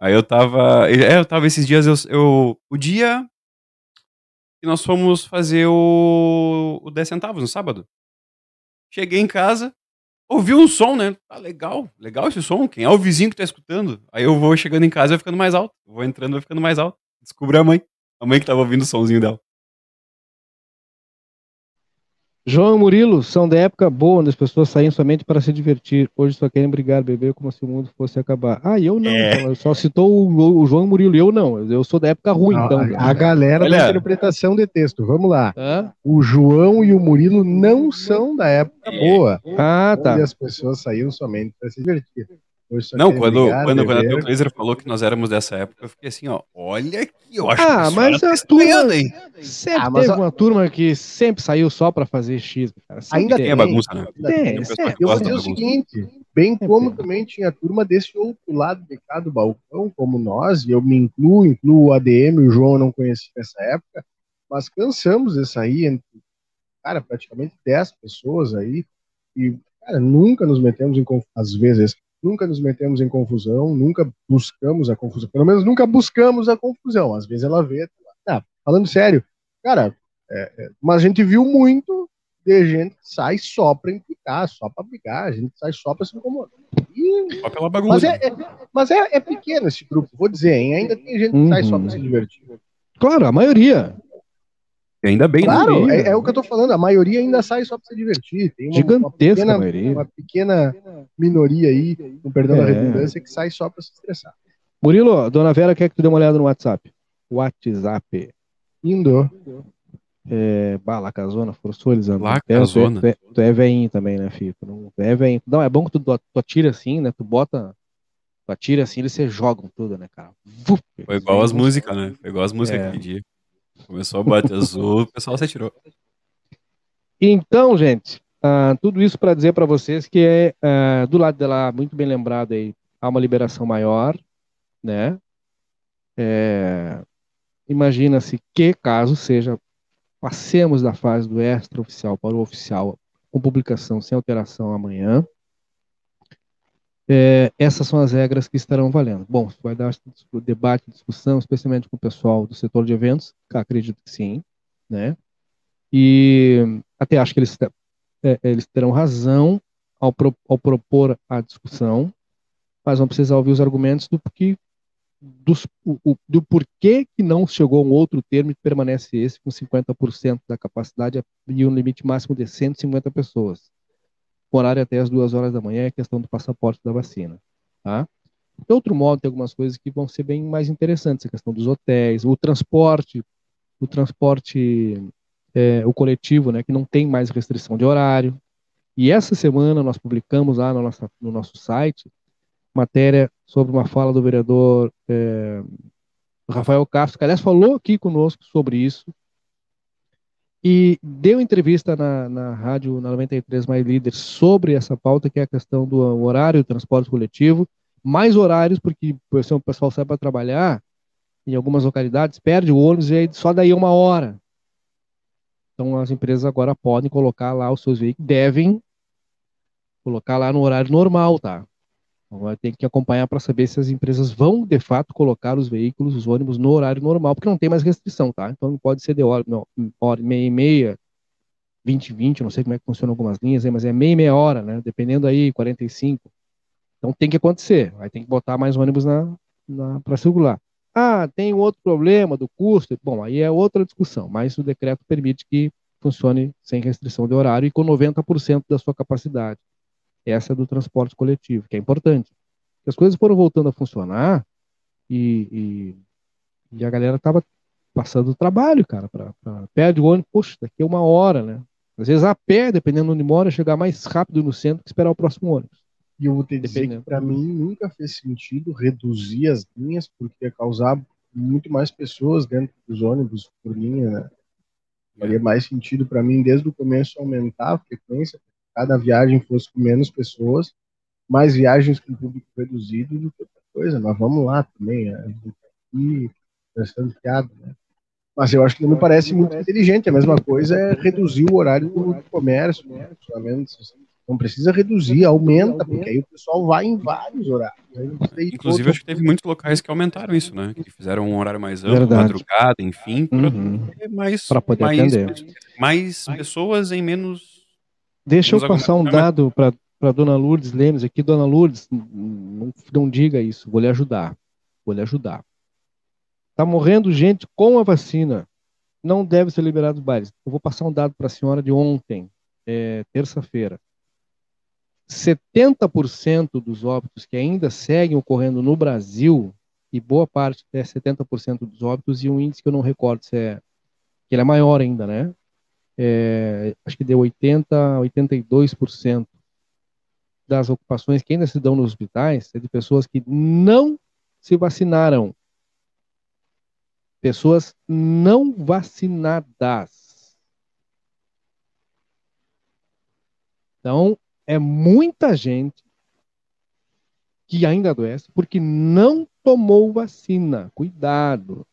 Aí eu tava. É, eu tava esses dias, eu. eu o dia que nós fomos fazer o, o 10 centavos no sábado. Cheguei em casa, ouvi um som, né? Tá legal, legal esse som. Quem é o vizinho que tá escutando? Aí eu vou chegando em casa e vai ficando mais alto. Vou entrando e vai ficando mais alto. Descobri a mãe. A mãe que tava ouvindo o somzinho dela. João e Murilo são da época boa, onde as pessoas saíam somente para se divertir. Hoje só querem brigar, beber como se o mundo fosse acabar. Ah, eu não. É. Então, só citou o, o, João e Murilo. Eu não. Eu sou da época ruim, não, então. A, a galera Olha. da interpretação de texto. Vamos lá. Hã? O João e o Murilo não são da época boa. Ah, tá. Onde as pessoas saíam somente para se divertir. Não, quando, brigar, quando, quando a Teu Laser falou que nós éramos dessa época, eu fiquei assim, ó, olha que eu acho ah, que mas a turma, hein? Sempre ah, teve a... uma turma que sempre saiu só pra fazer X, cara. Ainda tem, a bagunça, né? Tem, tem, eu vou dizer o seguinte, bem como também tinha turma desse outro lado de cá do balcão, como nós, e eu me incluo, incluo o ADM, o João eu não conheci nessa época, mas cansamos de sair entre, cara, praticamente 10 pessoas aí, e, cara, nunca nos metemos em, às vezes, nunca nos metemos em confusão, nunca buscamos a confusão. Pelo menos nunca buscamos a confusão. Às vezes ela vê. Ah, falando sério, cara, é, é, mas a gente viu muito de gente que sai só pra implicar, só pra brigar, a gente sai só pra se incomodar. E... Só pela bagunça. Mas, é, é mas é, é, pequeno esse grupo, vou dizer, hein? ainda tem gente que uhum. sai só pra se divertir. Claro, a maioria. E ainda bem, né? Claro, é, é, o que eu tô falando. A maioria ainda sai só para se divertir. Tem uma, Gigantesca uma pequena, maioria. Uma pequena minoria aí, com perdão é. da redundância, que sai só para se estressar. Murilo, dona Vera quer que tu dê uma olhada no WhatsApp. WhatsApp. Indo. É, bah, Lacazona, forçou, Elisandro. Lacazona. Tu é, tu, é veinho também, né, filho? Tu não, tu é veinho. Não, é bom que tu, tu atira assim, né? Tu bota tu atira assim, eles se jogam tudo, né, cara? Foi igual as músicas, né? Foi igual as músicas é. aquele dia. Começou a bater azul, o pessoal se atirou. Então, gente, uh, tudo isso para dizer para vocês que é, uh, do lado dela, muito bem lembrado aí, há uma liberação maior, né? É, Imagina-se que, caso seja, passemos da fase do extraoficial para o oficial com publicação sem alteração amanhã. É, essas são as regras que estarão valendo. Bom, vai dar debate, discussão, especialmente com o pessoal do setor de eventos, acredito que sim, né? E até acho que eles, é, eles terão razão ao, pro, ao, propor a discussão, mas vão precisar ouvir os argumentos do dos, o, do porquê que não chegou a um outro termo e permanece esse com 50% da capacidade e um limite máximo de 150 pessoas horário até as duas horas da manhã é a questão do passaporte da vacina. Tá? De outro modo, tem algumas coisas que vão ser bem mais interessantes, a questão dos hotéis, o transporte, o transporte, é, o coletivo, né, que não tem mais restrição de horário. E essa semana nós publicamos lá no nosso, no nosso site matéria sobre uma fala do vereador é, Rafael Castro, que aliás falou aqui conosco sobre isso, e deu entrevista na, na rádio na 93 Mais Líder sobre essa pauta, que é a questão do horário transporte coletivo, mais horários, porque o pessoal sai para trabalhar em algumas localidades, perde o ônibus e só daí uma hora. Então as empresas agora podem colocar lá os seus veículos, devem colocar lá no horário normal, tá? Então, vai ter que acompanhar para saber se as empresas vão, de fato, colocar os veículos, os ônibus, no horário normal, porque não tem mais restrição, tá? Então não pode ser de hora, não, hora meia e meia, 20 20, não sei como é que funciona algumas linhas mas é meia e meia hora, né? Dependendo aí, 45. Então tem que acontecer, vai ter que botar mais ônibus na, na para circular. Ah, tem outro problema do custo. Bom, aí é outra discussão, mas o decreto permite que funcione sem restrição de horário e com 90% da sua capacidade essa do transporte coletivo, que é importante. As coisas foram voltando a funcionar e, e, e a galera tava passando trabalho, cara, para perde o ônibus, poxa, daqui é uma hora, né? Às vezes a pé, dependendo onde mora, chegar mais rápido no centro que esperar o próximo ônibus. E eu vou te dizer que para mim nunca fez sentido reduzir as linhas, porque ia causar muito mais pessoas dentro dos ônibus por linha, né? Faria mais sentido para mim desde o começo aumentar a frequência, cada viagem fosse com menos pessoas mais viagens com público reduzido do que outra coisa. Mas vamos lá também, né? aqui pensando piada, né? Mas eu acho que não me parece muito inteligente. A mesma coisa é reduzir o horário do comércio, né? Não precisa reduzir, aumenta, porque aí o pessoal vai em vários horários. Inclusive, acho que teve muitos locais que aumentaram isso, né? Que fizeram um horário mais amplo, Verdade. madrugada, enfim, para uhum. mais, poder mais, atender. mais pessoas em menos. Deixa eu passar um dado para para dona Lourdes Lemos aqui, dona Lourdes, não, não diga isso, vou lhe ajudar, vou lhe ajudar. Está morrendo gente com a vacina, não deve ser liberado os bailes. Eu vou passar um dado para a senhora de ontem, é, terça-feira. 70% dos óbitos que ainda seguem ocorrendo no Brasil, e boa parte é 70% dos óbitos, e um índice que eu não recordo se é, que ele é maior ainda, né? É, acho que deu 80, 82% das ocupações que ainda se dão nos hospitais é de pessoas que não se vacinaram. Pessoas não vacinadas. Então, é muita gente que ainda adoece porque não tomou vacina. Cuidado.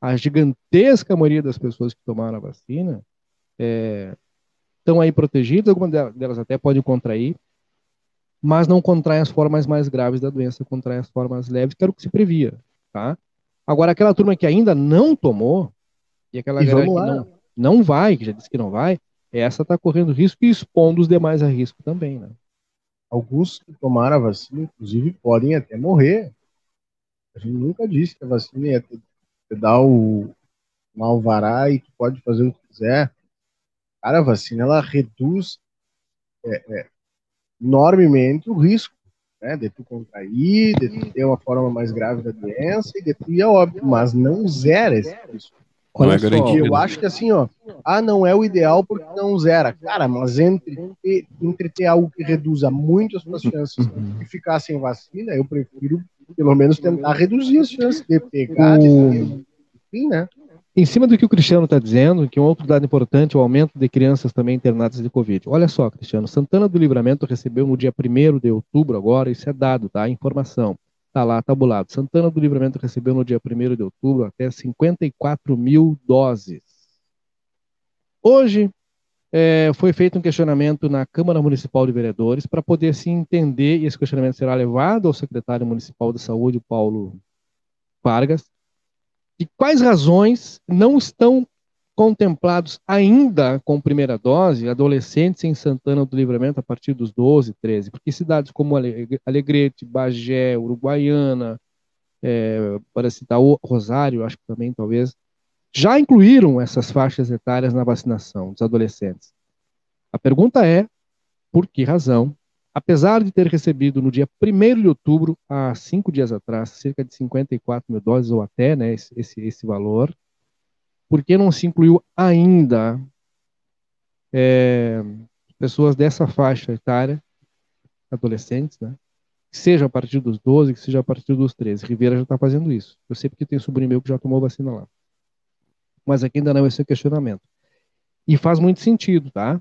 A gigantesca maioria das pessoas que tomaram a vacina é, estão aí protegidas, algumas delas até podem contrair, mas não contraem as formas mais graves da doença, contraem as formas leves, que era o que se previa, tá? Agora, aquela turma que ainda não tomou, e aquela e galera que não, não vai, que já disse que não vai, essa está correndo risco e expondo os demais a risco também, né? Alguns que tomaram a vacina, inclusive, podem até morrer. A gente nunca disse que a vacina ia te, te dar o, um alvará e tu pode fazer o que quiser. Cara, a vacina, ela reduz é, é, enormemente o risco, né, de tu contrair, de tu ter uma forma mais grave da doença e de tu ir a óbito, mas não zera esse risco. Não é garantido. Eu acho que assim, ó, ah, não é o ideal porque não zera. Cara, mas entre, entre ter algo que reduza muito as suas chances uhum. e ficar sem vacina, eu prefiro pelo menos tentar reduzir as chances de pegar, de ter, enfim, né? Em cima do que o Cristiano está dizendo, que um outro dado importante é o aumento de crianças também internadas de Covid. Olha só, Cristiano, Santana do Livramento recebeu no dia 1 de outubro, agora, isso é dado, tá? Informação. Está lá tabulado. Santana do Livramento recebeu no dia 1 de outubro até 54 mil doses. Hoje é, foi feito um questionamento na Câmara Municipal de Vereadores para poder se entender, e esse questionamento será levado ao secretário municipal de saúde, Paulo Vargas, e quais razões não estão contemplados ainda com primeira dose adolescentes em Santana do Livramento a partir dos 12, 13, porque cidades como Alegrete, Bagé, Uruguaiana, é, para citar Rosário, acho que também talvez, já incluíram essas faixas etárias na vacinação dos adolescentes. A pergunta é, por que razão apesar de ter recebido no dia 1 de outubro, há cinco dias atrás, cerca de 54 mil doses, ou até né, esse, esse valor, por que não se incluiu ainda é, pessoas dessa faixa etária, adolescentes, né? seja a partir dos 12, que seja a partir dos 13. Rivera já está fazendo isso. Eu sei porque tem sobrinho meu que já tomou vacina lá. Mas aqui ainda não é esse questionamento. E faz muito sentido, tá?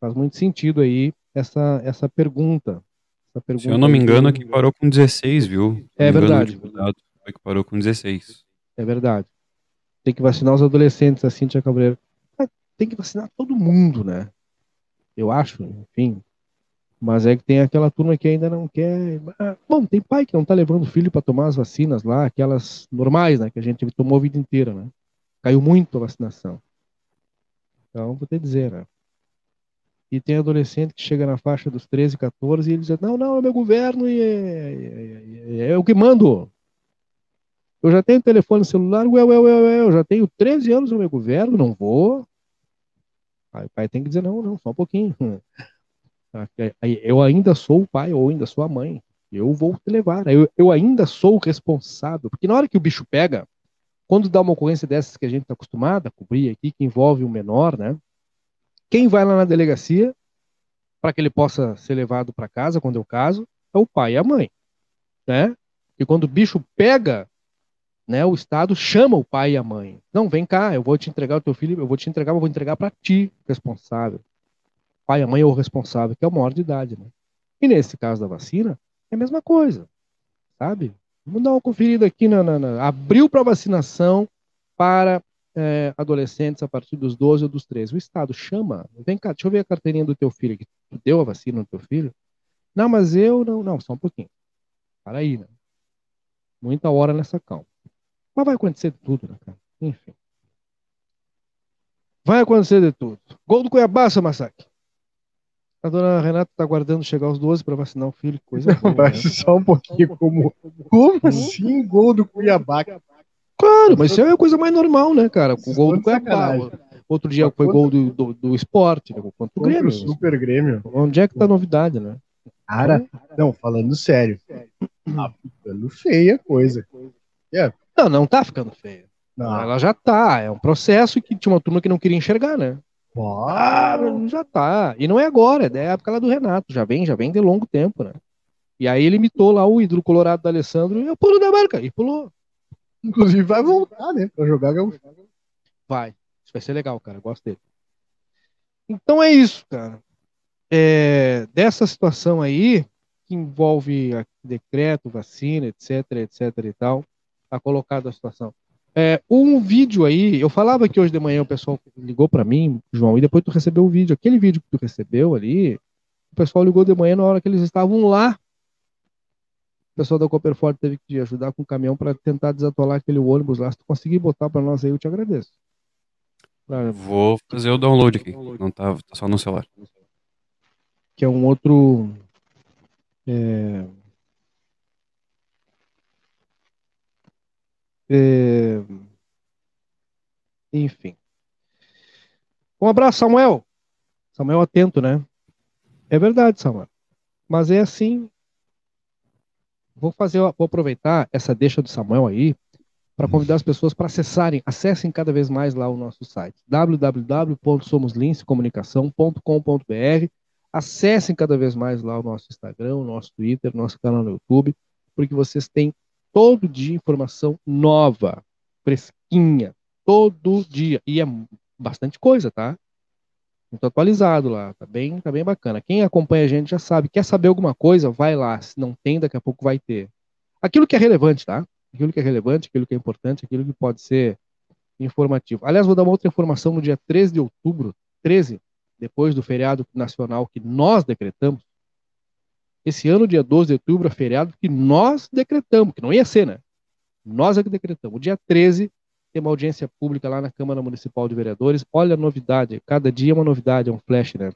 Faz muito sentido aí essa, essa pergunta. Essa pergunta Se eu não me engano, aqui parou com 16, viu? É verdade. Engano, foi que parou com 16. É verdade. Tem que vacinar os adolescentes, assim, Tia Cabreiro. Tem que vacinar todo mundo, né? Eu acho, enfim. Mas é que tem aquela turma que ainda não quer. Ah, bom, tem pai que não tá levando o filho para tomar as vacinas lá, aquelas normais, né? Que a gente tomou a vida inteira, né? Caiu muito a vacinação. Então, vou te dizer, né? E tem adolescente que chega na faixa dos 13, 14 e ele diz: Não, não, é meu governo e é, é, é, é o que mando. Eu já tenho telefone celular, ué, ué, ué, ué, eu já tenho 13 anos no meu governo, não vou. Aí o pai tem que dizer: Não, não, só um pouquinho. Eu ainda sou o pai ou ainda sou a mãe. Eu vou te levar. Eu, eu ainda sou o responsável. Porque na hora que o bicho pega, quando dá uma ocorrência dessas que a gente está acostumado a cobrir aqui, que envolve o menor, né? Quem vai lá na delegacia para que ele possa ser levado para casa quando é o caso é o pai e a mãe, né? E quando o bicho pega, né, o Estado chama o pai e a mãe. Não, vem cá, eu vou te entregar o teu filho, eu vou te entregar, eu vou entregar para ti, responsável. pai e a mãe é o responsável, que é o maior de idade, né? E nesse caso da vacina, é a mesma coisa, sabe? Vamos dar uma conferida aqui na, na, na abriu para vacinação para é, adolescentes a partir dos 12 ou dos 13. O Estado chama, vem cá, deixa eu ver a carteirinha do teu filho aqui. Tu deu a vacina no teu filho? Não, mas eu não, não, só um pouquinho. Para aí, né? Muita hora nessa calma. Mas vai acontecer tudo, né, cara? Enfim. Vai acontecer de tudo. Gol do Cuiabá, seu Massaque. A dona Renata está aguardando chegar aos 12 para vacinar o filho. Coisa boa, né? só um pouquinho. Como, como assim gol do Cuiabá? Claro, mas isso é a coisa mais normal, né, cara? O gol do Cuiabá. Outro dia foi gol do, do, do esporte, né? contra o Grêmio. Super Grêmio. Onde é que tá a novidade, né? Cara, não, falando sério. Tá ficando feia a coisa. Yeah. Não, não tá ficando feia. Não. Ela já tá. É um processo que tinha uma turma que não queria enxergar, né? Ah, já tá. E não é agora, é da época lá do Renato. Já vem, já vem de longo tempo, né? E aí ele imitou lá o ídolo colorado do Alessandro e eu pulo da marca. E pulou. Inclusive vai voltar, né? Pra jogar Vai. Isso vai ser legal, cara. Eu gosto dele. Então é isso, cara. É, dessa situação aí, que envolve decreto, vacina, etc, etc e tal, tá colocado a situação. É, um vídeo aí, eu falava que hoje de manhã o pessoal ligou para mim, João, e depois tu recebeu o vídeo. Aquele vídeo que tu recebeu ali, o pessoal ligou de manhã na hora que eles estavam lá. Pessoal da Copperford teve que ajudar com o caminhão para tentar desatolar aquele ônibus lá. Se tu conseguir botar para nós aí, eu te agradeço. Pra... Vou fazer o download aqui. Não tá, tá só no celular. Que é um outro. É É... Enfim. Um abraço, Samuel. Samuel atento, né? É verdade, Samuel. Mas é assim. Vou fazer, vou aproveitar essa deixa do Samuel aí para convidar as pessoas para acessarem, acessem cada vez mais lá o nosso site www.somoslincecomunicação.com.br. Acessem cada vez mais lá o nosso Instagram, o nosso Twitter, nosso canal no YouTube, porque vocês têm todo dia informação nova, fresquinha, todo dia. E é bastante coisa, tá? Muito atualizado lá, tá bem, tá bem bacana. Quem acompanha a gente já sabe, quer saber alguma coisa, vai lá. Se não tem, daqui a pouco vai ter. Aquilo que é relevante, tá? Aquilo que é relevante, aquilo que é importante, aquilo que pode ser informativo. Aliás, vou dar uma outra informação no dia 13 de outubro, 13, depois do feriado nacional que nós decretamos, esse ano, dia 12 de outubro, é feriado que nós decretamos, que não ia ser, né? Nós é que decretamos. O dia 13 tem uma audiência pública lá na Câmara Municipal de Vereadores. Olha a novidade, cada dia é uma novidade, é um flash, né?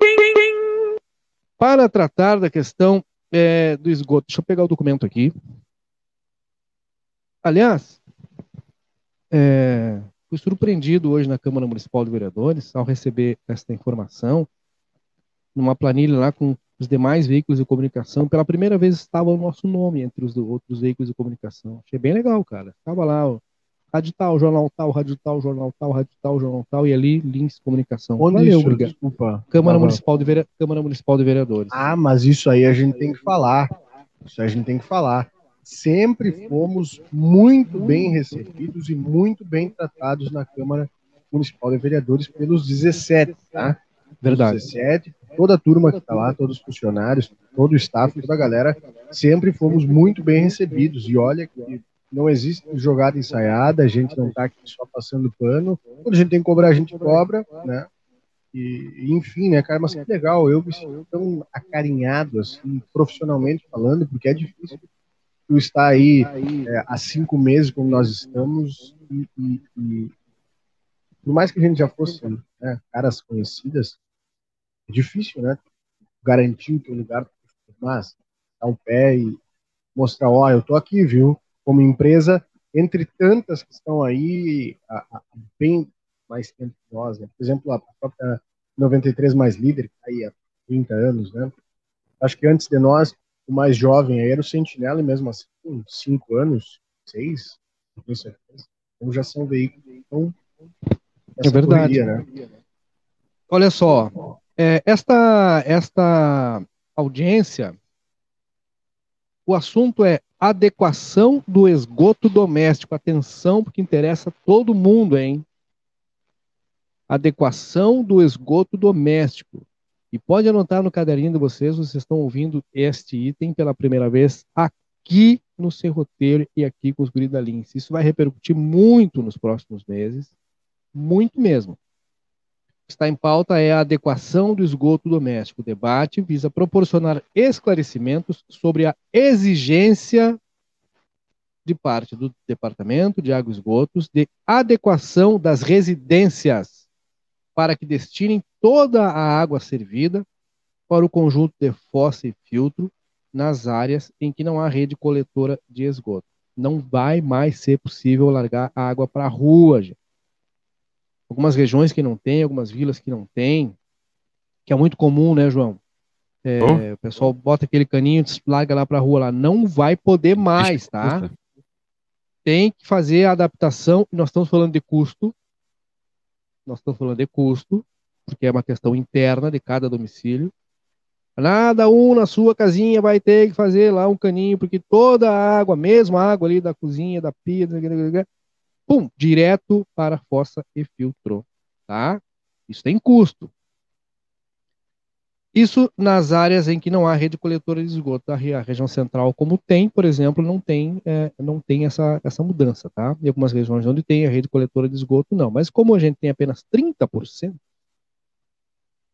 Para tratar da questão é, do esgoto. Deixa eu pegar o documento aqui. Aliás, é, fui surpreendido hoje na Câmara Municipal de Vereadores ao receber esta informação numa planilha lá com os demais veículos de comunicação. Pela primeira vez estava o nosso nome entre os outros veículos de comunicação. Achei bem legal, cara. Estava lá, ó, rádio tal, jornal tal, rádio tal, jornal tal, rádio tal, jornal tal, e ali links de comunicação. Onde Valeu, isso? Obrigado. Desculpa. Câmara, Municipal de Vere... Câmara Municipal de Vereadores. Ah, mas isso aí a gente tem que falar. Isso aí a gente tem que falar. Sempre fomos muito bem recebidos e muito bem tratados na Câmara Municipal de Vereadores pelos 17, tá? Verdade. 17, toda a turma que está lá, todos os funcionários, todo o staff, toda a galera, sempre fomos muito bem recebidos. E olha que não existe jogada ensaiada, a gente não está aqui só passando pano. Quando a gente tem que cobrar, a gente cobra, né? E, enfim, né, cara, mas que legal, eu me sinto tão acarinhado, assim, profissionalmente falando, porque é difícil tu estar aí é, há cinco meses como nós estamos e, e, e, por mais que a gente já fosse né, caras conhecidas, é difícil, né? Garantir o teu lugar, mas dar um pé e mostrar, ó, eu tô aqui, viu? Como empresa, entre tantas que estão aí há, há bem mais tempo que nós, né? Por exemplo, a própria 93 mais líder, que tá aí há 30 anos, né? Acho que antes de nós, o mais jovem aí era o Sentinela, e mesmo assim, com 5 anos, 6, não tenho certeza. Então já são veículos. Então, é verdade. Correria, né? Olha só, é, esta, esta audiência, o assunto é adequação do esgoto doméstico. Atenção, porque interessa todo mundo, hein? Adequação do esgoto doméstico. E pode anotar no caderninho de vocês, vocês estão ouvindo este item pela primeira vez aqui no seu roteiro e aqui com os guris da Lince. Isso vai repercutir muito nos próximos meses, muito mesmo. Está em pauta é a adequação do esgoto doméstico. O debate visa proporcionar esclarecimentos sobre a exigência de parte do Departamento de Água e Esgotos de adequação das residências para que destinem toda a água servida para o conjunto de fossa e filtro nas áreas em que não há rede coletora de esgoto. Não vai mais ser possível largar a água para a rua, gente. Algumas regiões que não tem, algumas vilas que não tem, que é muito comum, né, João? É, oh. O pessoal bota aquele caninho, larga lá para a rua lá. Não vai poder mais, tá? Tem que fazer a adaptação. Nós estamos falando de custo. Nós estamos falando de custo, porque é uma questão interna de cada domicílio. Nada um na sua casinha vai ter que fazer lá um caninho, porque toda a água, mesmo a água ali da cozinha, da pia, pum, direto para a fossa e filtro, tá? Isso tem custo. Isso nas áreas em que não há rede coletora de esgoto. A região central, como tem, por exemplo, não tem, é, não tem essa, essa mudança, tá? Em algumas regiões onde tem a rede coletora de esgoto, não. Mas como a gente tem apenas 30%,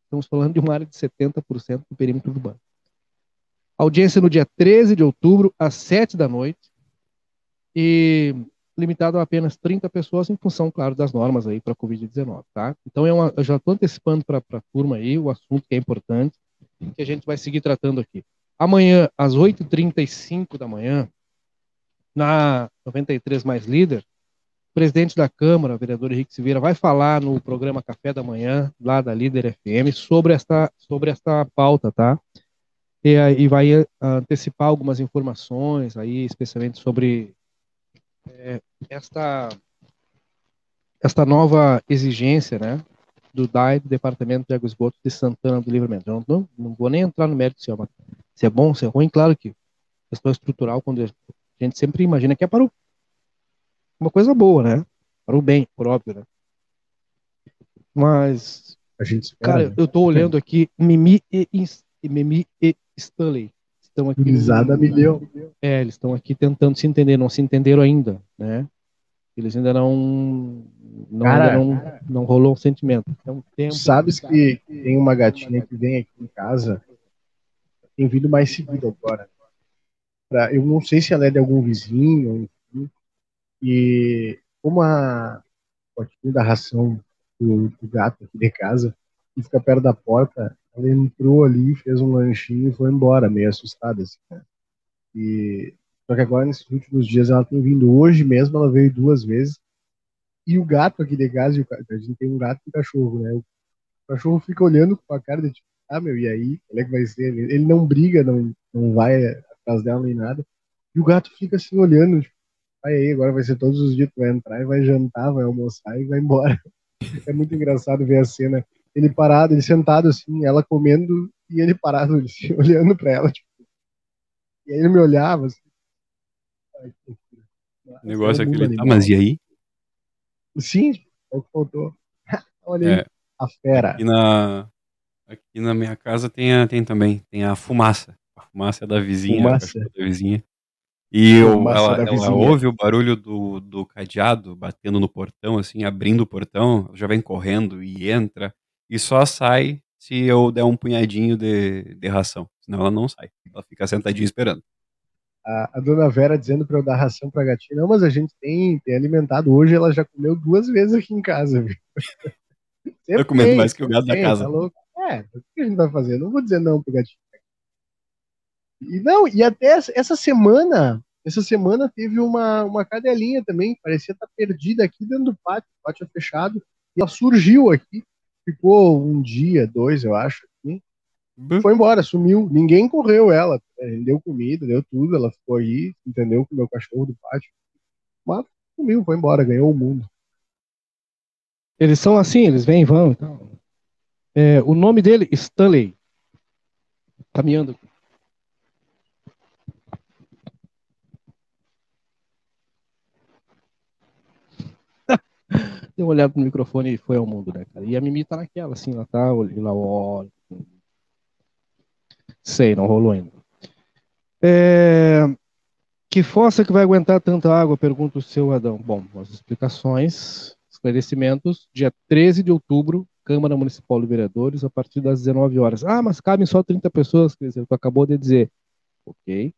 estamos falando de uma área de 70% do perímetro urbano. Audiência no dia 13 de outubro, às 7 da noite. E limitado a apenas 30 pessoas em função, claro, das normas aí para a Covid-19, tá? Então é uma, eu já estou antecipando para a turma aí o assunto que é importante, que a gente vai seguir tratando aqui. Amanhã, às 8h35 da manhã, na 93 Mais Líder, o presidente da Câmara, vereador Henrique Silveira, vai falar no programa Café da Manhã, lá da Líder FM, sobre esta, sobre esta pauta, tá? E, e vai uh, antecipar algumas informações aí, especialmente sobre é, esta, esta nova exigência né, do DAI, do Departamento de Água e Esgoto de Santana do Livramento. Eu não, não, vou nem entrar no mérito se é, uma, se é bom, se é ruim, claro que questão estrutural, quando a gente sempre imagina que é para o, uma coisa boa, né? Para o bem, por óbvio, né? Mas, espera, cara, né? eu estou olhando aqui Mimi e, Mimi e Stanley estão aqui. Risada milhão. É, eles estão aqui tentando se entender, não se entenderam ainda, né? Eles ainda não. Não, cara, ainda não, cara, não rolou um sentimento. Então, tempo, Sabes que tem uma gatinha que vem aqui em casa, tem vindo mais seguido agora. Pra, eu não sei se ela é de algum vizinho, enfim, e como a potinho da ração do, do gato aqui de casa, que fica perto da porta, ela entrou ali, fez um lanchinho e foi embora, meio assustada, assim, né? E, só que agora, nesses últimos dias, ela tem vindo. Hoje mesmo, ela veio duas vezes. E o gato aqui de casa, a gente tem um gato e um cachorro, né? O cachorro fica olhando com a cara de tipo, ah, meu, e aí? Como é que vai ser? Ele não briga, não, não vai atrás dela nem nada. E o gato fica assim olhando, tipo, vai aí, agora vai ser todos os dias, tu vai entrar e vai jantar, vai almoçar e vai embora. É muito engraçado ver a cena ele parado, ele sentado assim, ela comendo e ele parado assim, olhando para ela, tipo. E aí ele me olhava assim. Ai, o negócio é que ele tá, mas e aí? Sim, é o que faltou. Olha aí, é, a fera. Aqui na, aqui na minha casa tem, a, tem também, tem a fumaça. A fumaça é da vizinha, fumaça. da vizinha. E eu, ela, ela ouve o barulho do, do cadeado batendo no portão, assim, abrindo o portão, já vem correndo e entra e só sai se eu der um punhadinho de, de ração. Senão ela não sai. Ela fica sentadinha esperando. A, a dona Vera dizendo para eu dar ração pra gatinha. Não, mas a gente tem, tem alimentado. Hoje ela já comeu duas vezes aqui em casa, viu? Eu comendo mais que o gato da casa. Tá louco? É, o que a gente vai fazer? Não vou dizer não pro gatinho. E não, e até essa semana, essa semana teve uma, uma cadelinha também, parecia estar perdida aqui dentro do pátio, o pátio é fechado, e ela surgiu aqui ficou um dia, dois, eu acho, assim, foi embora, sumiu. Ninguém correu ela. Né? Deu comida, deu tudo, ela ficou aí, entendeu? Com o meu cachorro do pátio. Mas sumiu, foi embora, ganhou o mundo. Eles são assim, eles vêm e vão. Então. É, o nome dele, Stanley. Caminhando. Deu uma olhada pro microfone e foi ao mundo, né, cara? E a Mimi tá naquela, assim, ela tá, ela olha, Sei, não rolou ainda. É... Que fossa que vai aguentar tanta água? Pergunta o seu Adão. Bom, as explicações, esclarecimentos. Dia 13 de outubro, Câmara Municipal de Vereadores, a partir das 19 horas. Ah, mas cabem só 30 pessoas, quer dizer, tu acabou de dizer. Ok.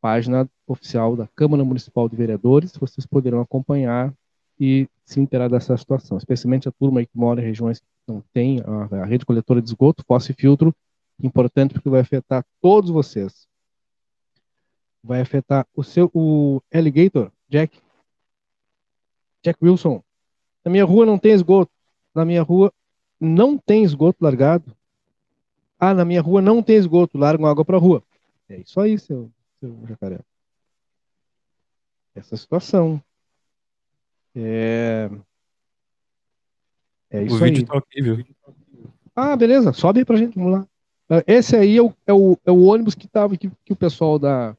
Página oficial da Câmara Municipal de Vereadores, vocês poderão acompanhar e se inteirar dessa situação, especialmente a turma que mora em regiões que não tem a, a rede coletora de esgoto, fosse filtro, importante porque vai afetar todos vocês. Vai afetar o seu, o Alligator, Jack, Jack Wilson. Na minha rua não tem esgoto. Na minha rua não tem esgoto largado. Ah, na minha rua não tem esgoto, largam água para rua. É isso aí, seu, seu jacaré. Essa situação. É, é isso o vídeo aí. tá viu? Ah, beleza. Sobe aí pra gente, vamos lá. Esse aí é o, é o, é o ônibus que, tava, que, que o pessoal da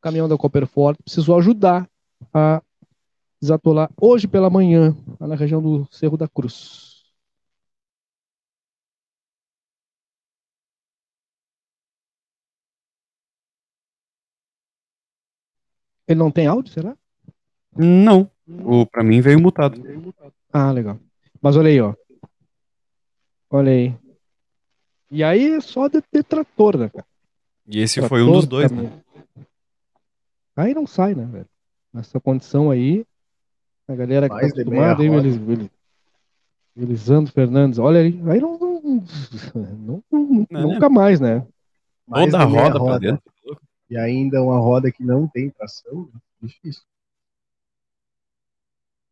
caminhão da Copperford precisou ajudar a desatolar hoje pela manhã, lá na região do Cerro da Cruz. Ele não tem áudio, será? Não. O, pra mim veio mutado. Ah, legal. Mas olha aí, ó. Olha aí. E aí é só de detrator, né, cara? E esse trator foi um dos dois, né? Aí não sai, né, velho? Nessa condição aí, a galera que tá Mais tá acostumada aí, eles, eles, Elisandro Fernandes, olha aí, aí não, não, não, não né? nunca mais, né? Mais Toda a roda, roda pra dentro. E ainda uma roda que não tem tração, difícil.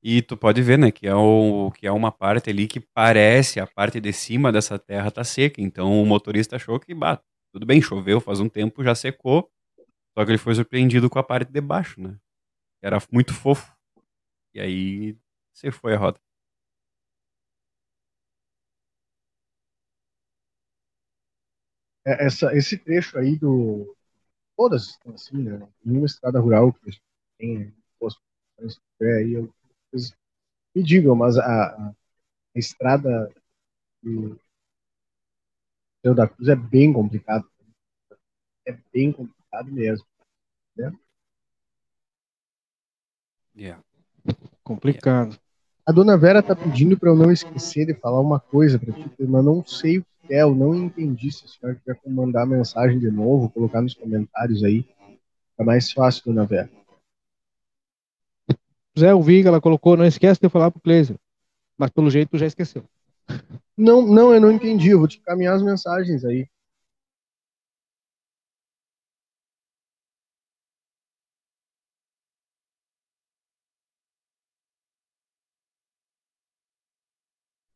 E tu pode ver, né, que é, o, que é uma parte ali que parece a parte de cima dessa terra tá seca. Então o motorista achou que, bah, tudo bem, choveu faz um tempo, já secou. Só que ele foi surpreendido com a parte de baixo, né? Era muito fofo. E aí você foi a roda. É, essa, esse trecho aí do. Todas assim, né? Nenhuma estrada rural que tem aí, eu me digam, mas a, a estrada do Rio da Cruz é bem complicada. É bem complicado mesmo. Né? Yeah. Complicado. A dona Vera tá pedindo para eu não esquecer de falar uma coisa para ti, mas não sei o que é, eu não entendi. Se a senhora quiser mandar mensagem de novo, colocar nos comentários aí, é mais fácil, dona Vera. Zé, eu vi que ela colocou, não esquece de falar pro Cleiser. Mas pelo jeito tu já esqueceu. Não, não, eu não entendi. Eu vou te caminhar as mensagens aí.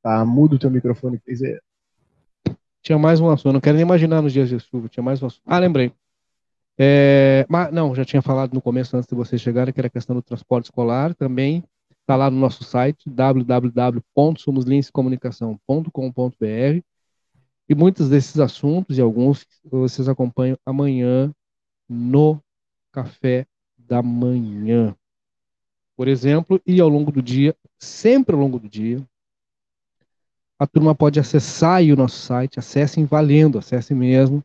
Tá, muda o teu microfone, Cleiser. Tinha mais um assunto, não quero nem imaginar nos dias de chuva. Tinha mais um assunto. Ah, lembrei. É, mas, não, já tinha falado no começo, antes de vocês chegarem, que era a questão do transporte escolar, também está lá no nosso site, www.somoslincecomunicação.com.br e muitos desses assuntos e alguns vocês acompanham amanhã no café da manhã. Por exemplo, e ao longo do dia, sempre ao longo do dia, a turma pode acessar o nosso site, acessem valendo, acessem mesmo,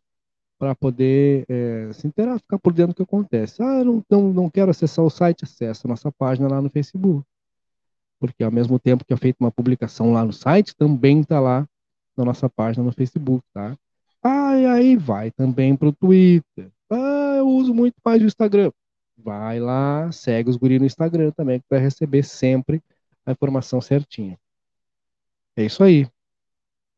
para poder é, se interar, ficar por dentro do que acontece. Ah, não, não, não quero acessar o site, acessa a nossa página lá no Facebook. Porque ao mesmo tempo que é feita uma publicação lá no site, também está lá na nossa página no Facebook, tá? Ah, e aí vai também para o Twitter. Ah, eu uso muito mais o Instagram. Vai lá, segue os guri no Instagram também, que vai receber sempre a informação certinha. É isso aí.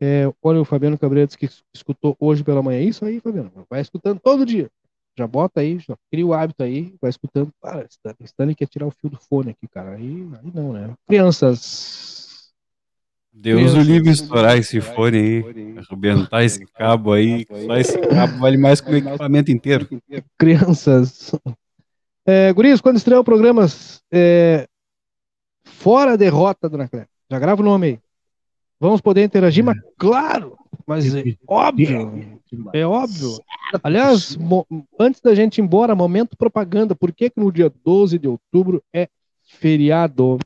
É, olha o Fabiano Cabreiro que escutou hoje pela manhã. É isso aí, Fabiano. Vai escutando todo dia. Já bota aí, já cria o hábito aí, vai escutando. Cara, Stanley quer tirar o fio do fone aqui, cara. Aí, aí não, né? Crianças. Deus o livre estourar esse fone aí, arrebentar esse cabo aí. Só esse cabo vale mais que o equipamento inteiro. Crianças. É, Guris, quando estrear o programa é, Fora a Derrota, Dona Cléia. Já grava o nome aí. Vamos poder interagir, mas claro, mas é óbvio, é óbvio. Aliás, antes da gente ir embora, momento propaganda. Por que, que no dia 12 de outubro é feriado?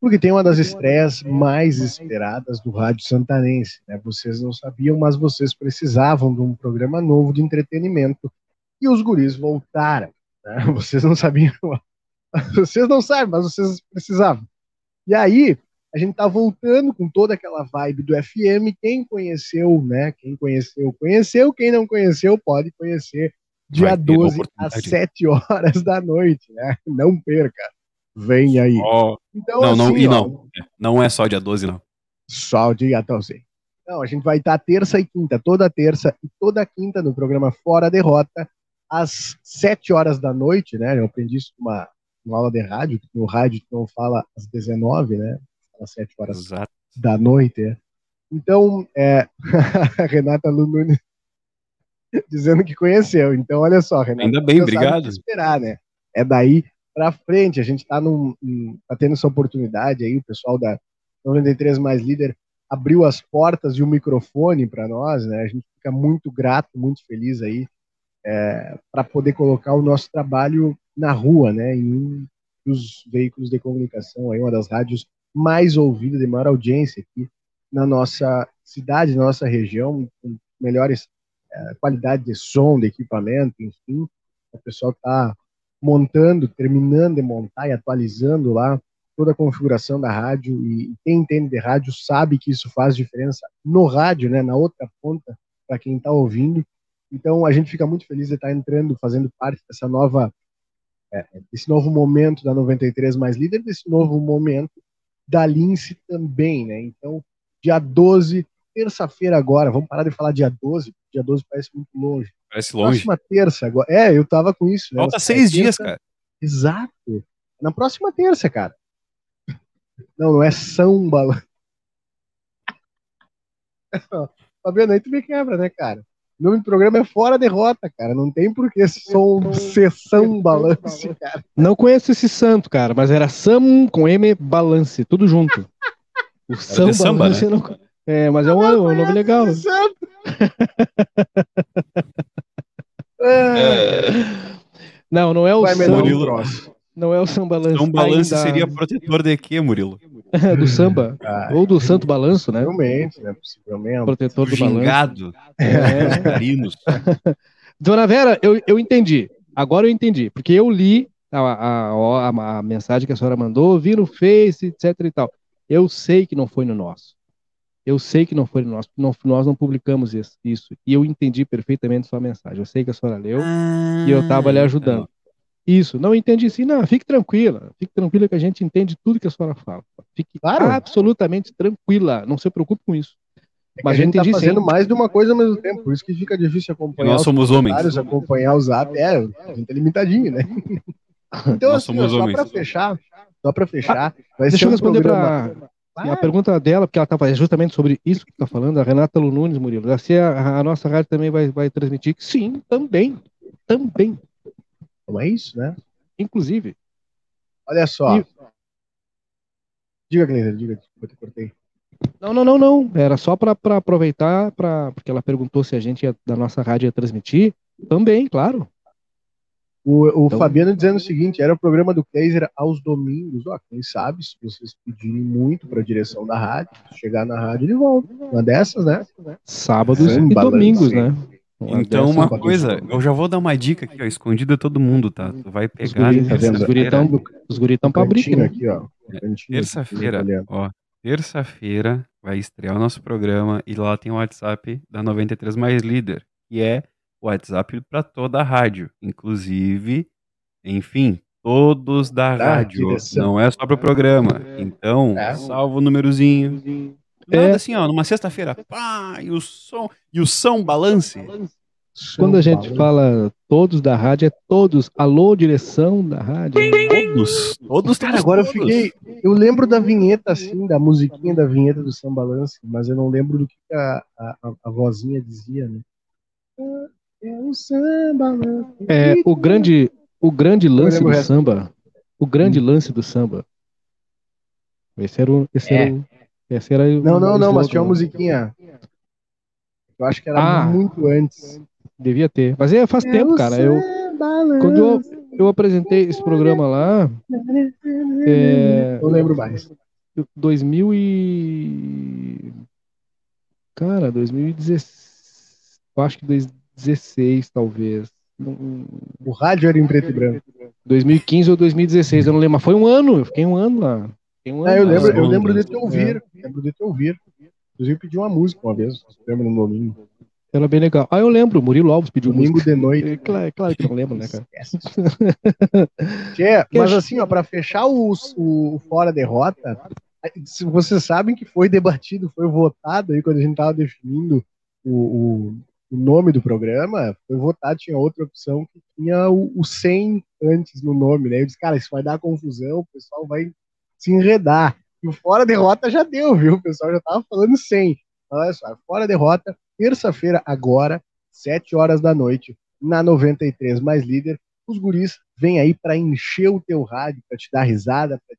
porque tem uma das estreias mais esperadas do Rádio Santanense. Né? Vocês não sabiam, mas vocês precisavam de um programa novo de entretenimento e os guris voltaram. Né? Vocês não sabiam, vocês não sabem, mas vocês precisavam. E aí, a gente tá voltando com toda aquela vibe do FM. Quem conheceu, né? Quem conheceu, conheceu. Quem não conheceu, pode conhecer dia 12 às 7 horas da noite, né? Não perca. Vem aí. Então, não, assim, não, e não. É, não é só dia 12, não. Só dia 12. Não, a gente vai estar terça e quinta, toda terça e toda quinta no programa Fora Derrota, às 7 horas da noite, né? Eu aprendi isso numa, numa aula de rádio, no rádio não fala às 19, né? Às 7 horas Exato. da noite. É. Então, é, a Renata Nunes dizendo que conheceu. Então, olha só, Renata. Ainda bem, obrigado. esperar, né? É daí para frente. A gente está tá tendo essa oportunidade aí, o pessoal da 93 Mais Líder abriu as portas e o microfone para nós, né? A gente fica muito grato, muito feliz aí é, para poder colocar o nosso trabalho na rua, né? Em um dos veículos de comunicação, aí uma das rádios mais ouvidas, de maior audiência aqui na nossa cidade, na nossa região, com melhores é, qualidade de som, de equipamento, enfim. O pessoal está montando, terminando de montar e atualizando lá toda a configuração da rádio e quem entende de rádio sabe que isso faz diferença no rádio, né, na outra ponta para quem está ouvindo. Então a gente fica muito feliz de estar entrando, fazendo parte dessa nova, é, desse novo momento da 93 mais líder, desse novo momento da Lince também, né? Então dia 12, terça-feira agora, vamos parar de falar dia 12, dia 12 parece muito longe. Parece longe. Próxima terça agora. É, eu tava com isso. Né? Falta seis dias, cara. Exato. Na próxima terça, cara. Não, não é Balanço. Fabiano, aí tu me quebra, né, cara? O nome do programa é Fora Derrota, cara. Não tem por que som, sessão balance, cara. Não conheço esse santo, cara, mas era Sam com M balance, tudo junto. O Sam balance né? não... É, mas é um, um nome legal. Santo. É. Não, não é o samba. Não é o samba lance. São balanço ainda... seria protetor de quê, Murilo? do samba. Ah, Ou do santo balanço, né? Possivelmente, né? Possivelmente. Protetor do Gingado. balanço. É. Carinos. Dona Vera, eu, eu entendi. Agora eu entendi. Porque eu li a, a, a, a mensagem que a senhora mandou, vi no Face, etc e tal. Eu sei que não foi no nosso. Eu sei que não foi nós, não, nós não publicamos isso, isso, E eu entendi perfeitamente sua mensagem. Eu sei que a senhora leu ah, e eu estava lhe ajudando. Isso, não entendi sim, não, fique tranquila, fique tranquila que a gente entende tudo que a senhora fala. Fique claro. absolutamente tranquila, não se preocupe com isso. É Mas a gente está fazendo sim. mais de uma coisa ao mesmo tempo, por isso que fica difícil acompanhar. Nós somos homens. Acompanhar o zap, é, a gente é limitadinho, né? Então, Nós assim, só para fechar, só para fechar, ah, deixa ser um eu responder programa... para a pergunta dela, porque ela estava justamente sobre isso que está falando, a Renata Lununes, Murilo. Se a, a, nossa rádio também vai, vai transmitir? Sim, também. Também. Não é isso, né? Inclusive. Olha só. E... Diga, Cleiton, diga, eu te cortei. Não, não, não, não. Era só para aproveitar, pra, porque ela perguntou se a gente ia, da nossa rádio ia transmitir. Também, claro. O, o então, Fabiano dizendo o seguinte: era o programa do Kaiser aos domingos. Ó, quem sabe, se vocês pedirem muito para a direção da rádio, chegar na rádio, ele volta. Uma dessas, né? Sábados Sim, e domingos, né? Então, uma coisa, eu já vou dar uma dica aqui, ó, escondida todo mundo, tá? Tu vai pegar. Os, tá os guritão, pra abrir, né? Aqui, ó. Terça-feira, ó. Terça-feira vai estrear o nosso programa e lá tem o WhatsApp da 93 Mais Líder, que é WhatsApp para toda a rádio, inclusive, enfim, todos da, da rádio, direção. não é só para o programa. Então, é. salva o númerozinho. Nada é. assim, ó, numa sexta-feira, pá, e o som, e o som balance. Quando a gente fala todos da rádio, é todos. Alô, direção da rádio. Todos. Todos, Cara, agora todos. eu fiquei. Eu lembro da vinheta, assim, da musiquinha da vinheta do São Balance, mas eu não lembro do que a, a, a vozinha dizia, né? É o samba. Né? É, o grande, o grande lance do samba. O grande hum. lance do samba. Esse era o. Esse é. era o, esse era não, não, não, mas tinha uma musiquinha. Eu acho que era ah, muito antes. Devia ter. Mas é, faz é tempo, cara. Eu, quando eu, eu apresentei esse programa lá. É, eu lembro mais. 2000 e... Cara, 2016... Eu acho que 2016, talvez. O rádio era em preto e branco. 2015 ou 2016, eu não lembro. Mas foi um ano, eu fiquei um ano lá. Um é, eu lembro, eu lembro de te ouvir. É. Lembro de te ouvir. Inclusive pedi uma música uma vez, lembro no domingo. Era bem legal. Ah, eu lembro, Murilo Alves pediu Domingo música. de noite. É, claro, é claro que não lembro, né, cara? Tchê, mas assim, ó, pra fechar o, o Fora Derrota, vocês sabem que foi debatido, foi votado aí quando a gente tava definindo o, o, o nome do programa, foi votado, tinha outra opção que tinha o, o 100 antes no nome, né? Eu disse, cara, isso vai dar confusão, o pessoal vai se enredar. E o Fora Derrota já deu, viu? O pessoal já tava falando 100. Olha só, Fora Derrota terça-feira, agora, 7 horas da noite, na 93 mais líder. Os guris vêm aí para encher o teu rádio, para te dar risada, para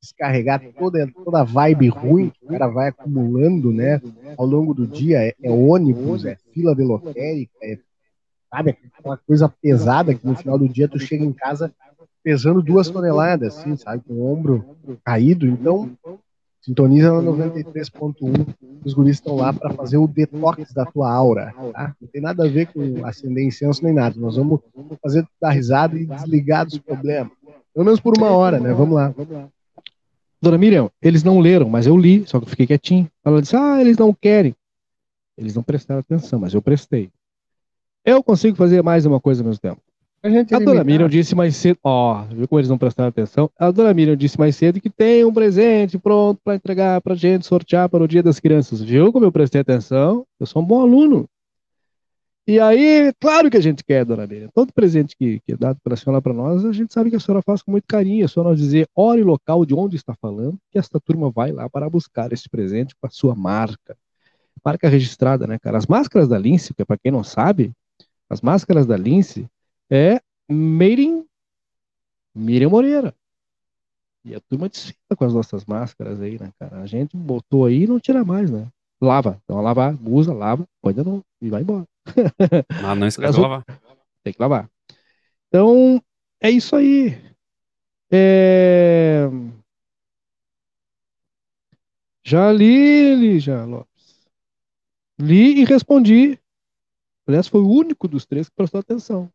descarregar toda, toda a vibe ruim que o cara vai acumulando, né, ao longo do dia. É, é ônibus, é fila de lotérica, é, sabe, aquela coisa pesada que no final do dia tu chega em casa pesando duas toneladas, assim, sabe, com o ombro caído. Então, Sintoniza na 93.1. Os guris estão lá para fazer o detox da tua aura. Tá? Não tem nada a ver com acender incenso nem nada. Nós vamos fazer dar risada e desligar dos problemas. Pelo menos por uma hora, né? Vamos lá. Dona Miriam, eles não leram, mas eu li, só que eu fiquei quietinho. Ela disse: Ah, eles não querem. Eles não prestaram atenção, mas eu prestei. Eu consigo fazer mais uma coisa ao mesmo tempo. A, gente a dona Miriam disse mais cedo, ó, viu como eles não prestaram atenção? A dona Miriam disse mais cedo que tem um presente pronto para entregar pra gente, sortear para o Dia das Crianças. Viu como eu prestei atenção? Eu sou um bom aluno. E aí, claro que a gente quer, dona Miriam. Todo presente que, que é dado pela senhora para nós, a gente sabe que a senhora faz com muito carinho. É só nós dizer hora e local de onde está falando, que esta turma vai lá para buscar esse presente com a sua marca. Marca registrada, né, cara? As máscaras da Lince, que é para quem não sabe, as máscaras da Lince é Made Miriam Moreira. E a turma desfila com as nossas máscaras aí, né, cara? A gente botou aí e não tira mais, né? Lava. Então, lavar, usa, lava, põe de novo e vai embora. Ah, não esquece de lavar. Tem que lavar. Então, é isso aí. É... Já li, li, já, Lopes. Li e respondi. Aliás, foi o único dos três que prestou atenção.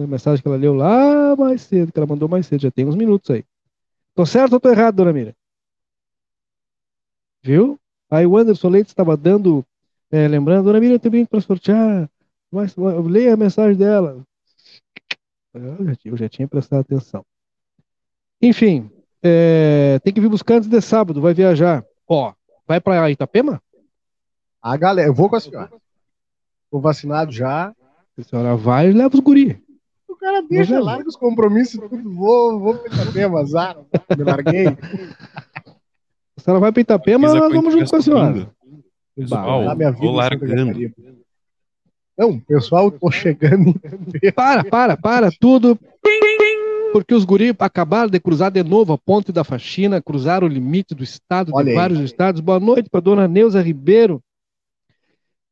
Foi a mensagem que ela leu lá mais cedo, que ela mandou mais cedo, já tem uns minutos aí. Tô certo ou tô errado, dona Mira? Viu? Aí o Anderson Leite estava dando, é, lembrando, dona Mira, tem bem para sortear, mas leia a mensagem dela. Eu já, eu já tinha prestado atenção. Enfim, é, tem que vir buscar antes de sábado, vai viajar. Ó, vai para Itapema? A galera, eu vou com a senhora. Tô vacinado já. A senhora vai e leva os guri cara deixa, Mas, larga os compromissos, tudo, vou, vou pra Itapema, azar, me larguei. Se ela vai pra Itapema, nós vamos junto com a senhora. Pessoal, minha vida largando. Não, pessoal, tô chegando. Para, para, para, tudo. Porque os guri acabaram de cruzar de novo a ponte da faxina, cruzaram o limite do estado, Olha de aí. vários estados. Boa noite para dona Neuza Ribeiro,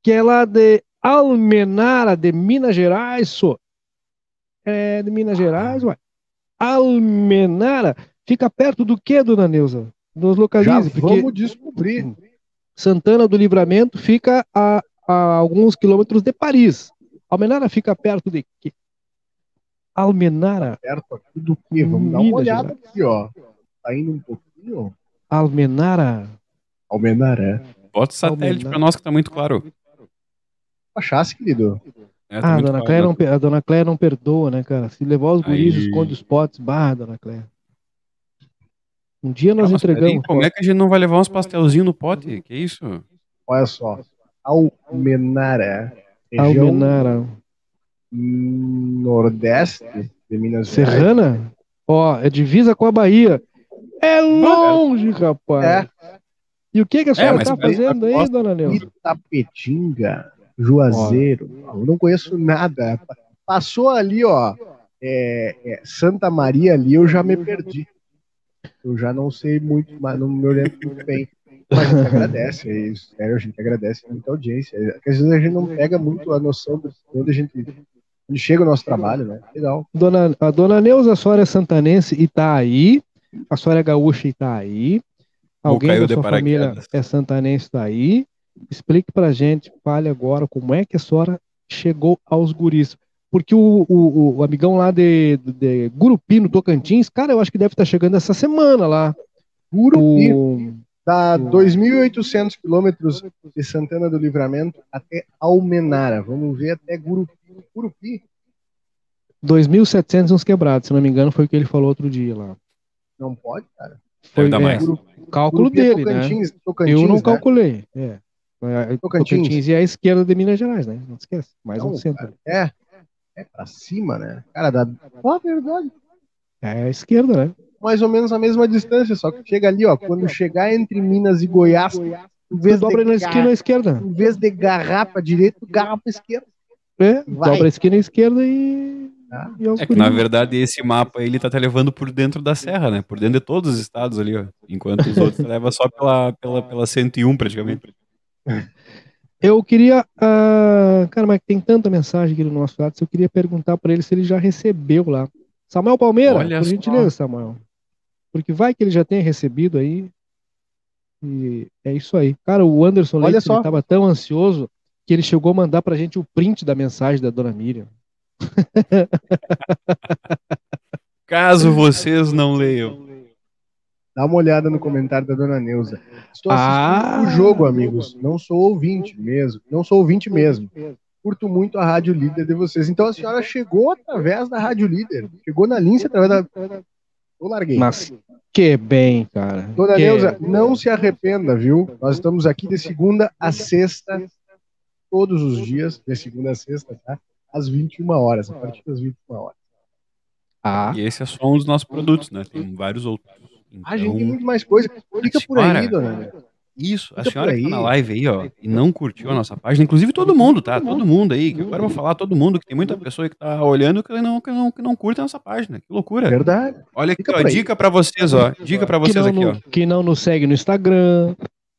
que é lá de Almenara, de Minas Gerais, so é de Minas Gerais, ué. Almenara fica perto do que, dona Neuza? Nos localize. Já vamos descobrir. Santana do Livramento fica a, a alguns quilômetros de Paris. Almenara fica perto de quê? Almenara. Perto aqui do quê? Vamos dar uma olhada Gerais. aqui, ó. Tá indo um pouquinho. Almenara. Almenara. Bota o satélite para nós que tá muito claro. Achasse, querido. É, ah, a dona, Cléia não, a dona Cléia não perdoa, né, cara? Se levar os guris, Aí... esconde os potes. Barra, dona Cléia. Um dia nós ah, entregamos. Como é que a gente não vai levar uns pastelzinhos no pote? Que isso? Olha só. Almenara. Almenara. Nordeste de Minas Gerais. Serrana? Ó, é divisa com a Bahia. É longe, rapaz. É. E o que, que a é, senhora é, tá fazendo aí, dona Neuza? Itapetinga. Juazeiro. Eu não conheço nada. Passou ali, ó, é, é, Santa Maria ali, eu já me perdi. Eu já não sei muito, mas não me oriento muito bem. Mas a gente agradece, é isso. Sério, a gente agradece muita audiência. Porque às vezes a gente não pega muito a noção de onde a gente onde chega o nosso trabalho, né? Legal. Dona, a dona Neuza, a senhora é santanense e tá aí. A senhora é gaúcha e tá aí. Alguém da sua família é santanense daí? Explique pra gente, fale agora como é que a senhora chegou aos guris. Porque o, o, o amigão lá de, de, Gurupi, no Tocantins, cara, eu acho que deve estar chegando essa semana lá. Gurupi. O... Dá 2.800 quilômetros de Santana do Livramento até Almenara. Vamos ver até Gurupi. Gurupi. 2.700 uns quebrados, se não me engano, foi o que ele falou outro dia lá. Não pode, cara. Foi é, mais. cálculo Gurupi é dele, é Tocantins, né? Tocantins, eu não né? calculei. É. Tocantins. Tocantins e a esquerda de Minas Gerais, né? Não esquece. Mais não, um centro. Cara, é, é pra cima, né? Cara, dá. Fala verdade. É a esquerda, né? Mais ou menos a mesma distância, só que chega ali, ó. Quando chegar entre Minas e Goiás, em vez dobra de na esquina à esquerda. Em vez de garrar pra direita, garra pra esquerda. É, Vai. dobra a esquina à esquerda e. Ah. é que, na verdade, esse mapa ele tá te levando por dentro da serra, né? Por dentro de todos os estados ali, ó. Enquanto os outros leva só pela, pela, pela 101, praticamente. Eu queria. Uh, cara, mas tem tanta mensagem aqui no nosso lado. Eu queria perguntar para ele se ele já recebeu lá. Samuel Palmeira, Olha por só. gentileza, Samuel. Porque vai que ele já tenha recebido aí. E é isso aí. Cara, o Anderson Leite estava tão ansioso que ele chegou a mandar pra gente o print da mensagem da dona Miriam. Caso vocês não leiam. Dá uma olhada no comentário da dona Neuza. Estou assistindo ah. o jogo, amigos. Não sou ouvinte mesmo. Não sou ouvinte mesmo. Curto muito a Rádio Líder de vocês. Então a senhora chegou através da Rádio Líder. Chegou na linha através da. Eu larguei. Mas que bem, cara. Dona que... Neuza, não se arrependa, viu? Nós estamos aqui de segunda a sexta, todos os dias, de segunda a sexta, tá? Às 21 horas, a partir das 21 horas. Ah. E esse é só um dos nossos produtos, né? Tem vários outros. Então, a gente tem muito mais coisa. Fica por aí, dona Isso, a senhora que tá na live aí, ó, e não curtiu a nossa página, inclusive todo mundo, tá? Todo mundo aí, que agora eu vou falar todo mundo, que tem muita pessoa que tá olhando que não, que não, que não curte a nossa página. Que loucura. Verdade. Olha aqui, ó, dica pra vocês, ó. Dica pra vocês aqui, ó. Que não nos segue no Instagram.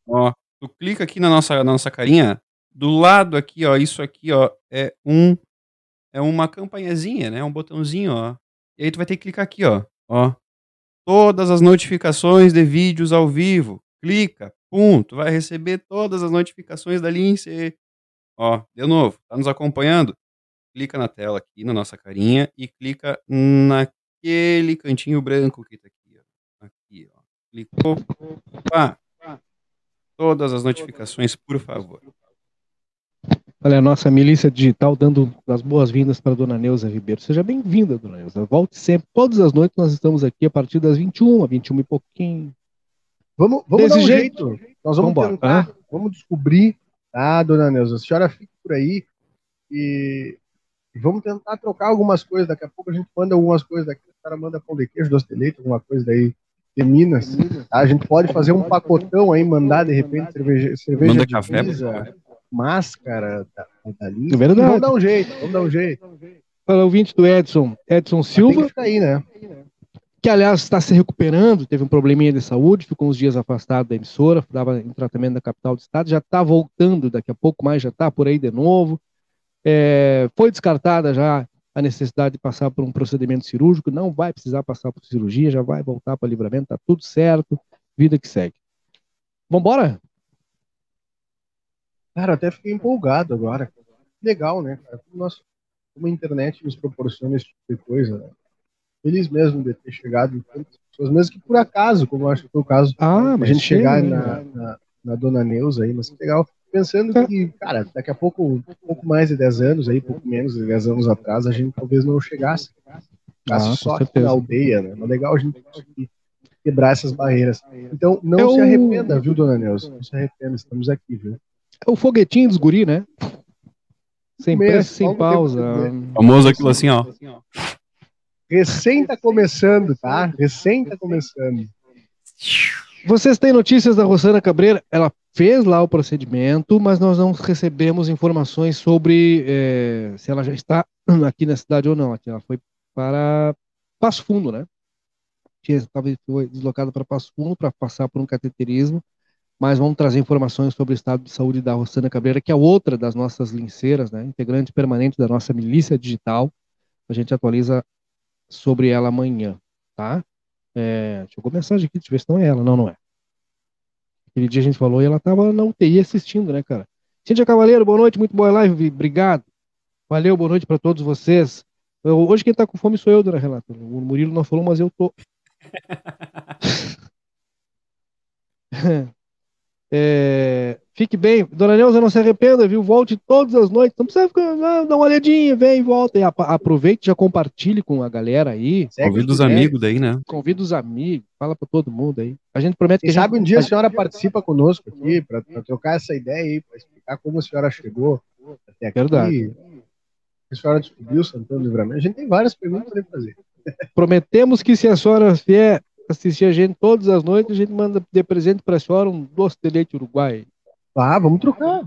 Ó, tu clica aqui na nossa, na nossa carinha, do lado aqui, ó, isso aqui, ó, é um, é uma campanhazinha, né? Um botãozinho, ó. E aí tu vai ter que clicar aqui, ó. Ó, todas as notificações de vídeos ao vivo. Clica, tu vai receber todas as notificações da Lince. Ó, de novo, tá nos acompanhando? Clica na tela aqui, na nossa carinha, e clica naquele cantinho branco que tá aqui, ó. Aqui, ó. Clicou. Pá. Todas as notificações, por favor. Olha, a nossa milícia digital dando as boas-vindas para a dona Neuza Ribeiro. Seja bem-vinda, dona Neuza. Volte sempre. Todas as noites nós estamos aqui a partir das 21, 21 e pouquinho. Vamos, vamos Desse dar um jeito. jeito. Nós vamos vamos tentar, vamos descobrir, tá, dona Neuza? A senhora fica por aí e, e, vamos tentar trocar algumas coisas. Daqui a pouco a gente manda algumas coisas daqui. O cara manda pão de queijo, doce de leite, alguma coisa daí de Minas. Tá? A gente pode fazer um pacotão aí, mandar de repente cerveja, cerveja manda café, pizza, máscara da, da É verdade. Vamos dar um jeito, vamos dar um jeito. Fala, ouvinte do Edson, Edson Silva. Que aí, né? Que, aliás, está se recuperando, teve um probleminha de saúde, ficou uns dias afastado da emissora, estava em tratamento da capital do estado, já está voltando daqui a pouco mais, já está por aí de novo. É, foi descartada já a necessidade de passar por um procedimento cirúrgico, não vai precisar passar por cirurgia, já vai voltar para livramento, está tudo certo, vida que segue. Vambora? Cara, até fiquei empolgado agora. Legal, né, cara? Como, nós, como a internet nos proporciona esse tipo de coisa, né? Feliz mesmo de ter chegado em tantas pessoas, mesmo que por acaso, como eu acho que foi o caso, ah, a gente chegar na, na, na, Dona Neuza aí, mas que legal. Pensando é. que, cara, daqui a pouco, um pouco mais de 10 anos aí, pouco menos de 10 anos atrás, a gente talvez não chegasse. Ficasse ah, só aqui na aldeia, né? Mas legal a gente conseguir quebrar essas barreiras. Então, não eu... se arrependa, viu, Dona Neuza? Não se arrependa, estamos aqui, viu? É o foguetinho dos guri, né? Sem pressa, sem pausa. Famoso aquilo assim, ó. Recém tá começando, tá? Recém tá começando. Vocês têm notícias da Rosana Cabreira? Ela fez lá o procedimento, mas nós não recebemos informações sobre é, se ela já está aqui na cidade ou não. Ela foi para Passo Fundo, né? Talvez foi deslocada para Passo Fundo para passar por um cateterismo mas vamos trazer informações sobre o estado de saúde da Rosana Cabreira, que é outra das nossas linceiras, né, integrante permanente da nossa milícia digital. A gente atualiza sobre ela amanhã, tá? É, chegou mensagem aqui, deixa eu ver se não é ela. Não, não é. Aquele dia a gente falou e ela tava na UTI assistindo, né, cara? Cíntia Cavaleiro, boa noite, muito boa live, obrigado. Valeu, boa noite para todos vocês. Eu, hoje quem tá com fome sou eu, dona Renata. O Murilo não falou, mas eu tô. É, fique bem. Dona Neuza, não se arrependa, viu? Volte todas as noites. Não precisa ficar, ah, dá uma olhadinha, vem e volta. E aproveite, já compartilhe com a galera aí. Convida os amigos daí, né? Convida os amigos, fala para todo mundo aí. A gente promete que. sabe, um dia a senhora participa conosco aqui para trocar essa ideia aí, para explicar como a senhora chegou até aqui. Verdade. A senhora descobriu Santana do Livramento. A gente tem várias perguntas para fazer. Prometemos que se a senhora vier assistir a gente todas as noites, a gente manda de presente para a senhora um doce de leite uruguai. Ah, vamos trocar.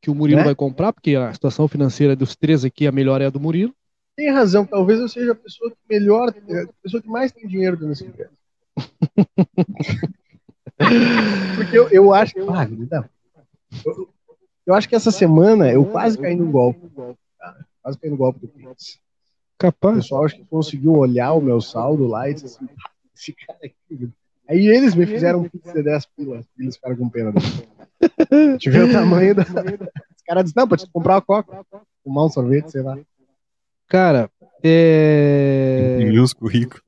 Que o Murilo é? vai comprar, porque a situação financeira dos três aqui, a melhor é a do Murilo. Tem razão, talvez eu seja a pessoa que melhor, a pessoa que mais tem dinheiro nesse universo. porque eu, eu acho que. Ah, eu, eu acho que essa semana eu quase caí no golpe. Quase caí no golpe do Pix. Capaz. O pessoal acho que conseguiu olhar o meu saldo lá e disse assim, esse cara aqui. Aí eles me fizeram um pix de 10 pilas. Eles ficaram com pena. Tive o tamanho da. Os caras disseram, não, pra te comprar uma coca, fumar um sorvete, sei lá. Cara, é. E os currículos.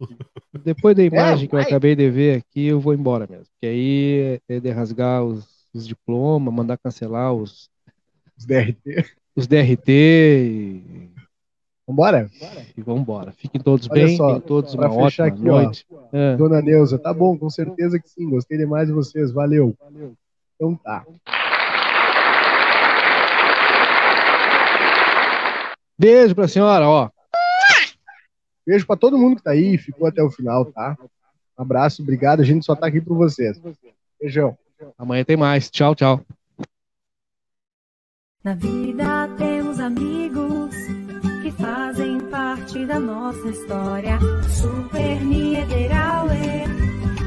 Depois da imagem é, que eu acabei de ver aqui, eu vou embora mesmo. Porque aí é de rasgar os, os diplomas, mandar cancelar os. Os DRT. Os DRT e Vambora? E vambora. Fiquem todos Olha bem, só, todos uma ótima aqui, noite. Ó, é. Dona Neuza, tá bom, com certeza que sim. Gostei demais de vocês. Valeu. Valeu. Então tá. Beijo pra senhora, ó. Beijo pra todo mundo que tá aí, ficou até o final, tá? Um abraço, obrigado. A gente só tá aqui por vocês. Beijão. Amanhã tem mais. Tchau, tchau. Na vida temos amigos fazem parte da nossa história. Super Niederauer,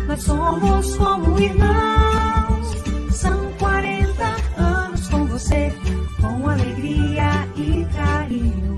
nós somos como irmãos. São 40 anos com você, com alegria e carinho,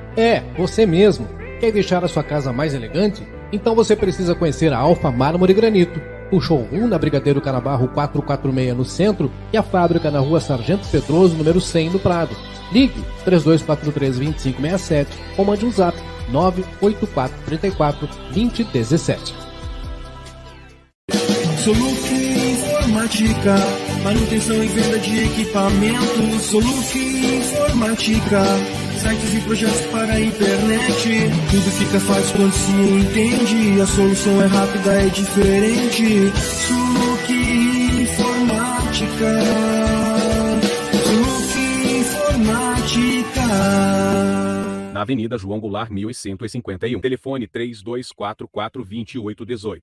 É, você mesmo. Quer deixar a sua casa mais elegante? Então você precisa conhecer a Alfa Mármore Granito. o showroom na Brigadeiro Canabarro 446 no centro e a fábrica na rua Sargento Pedroso, número 100 no Prado. Ligue 3243-2567 ou mande um zap 98434 2017. Soluc Informática, manutenção e venda de equipamentos. Soluc Informática, sites e projetos para a internet. Tudo fica fácil quando se entende. A solução é rápida, é diferente. Soluc Informática. Soluc Informática. Na Avenida João Goulart, 1151. Telefone 3244 2818.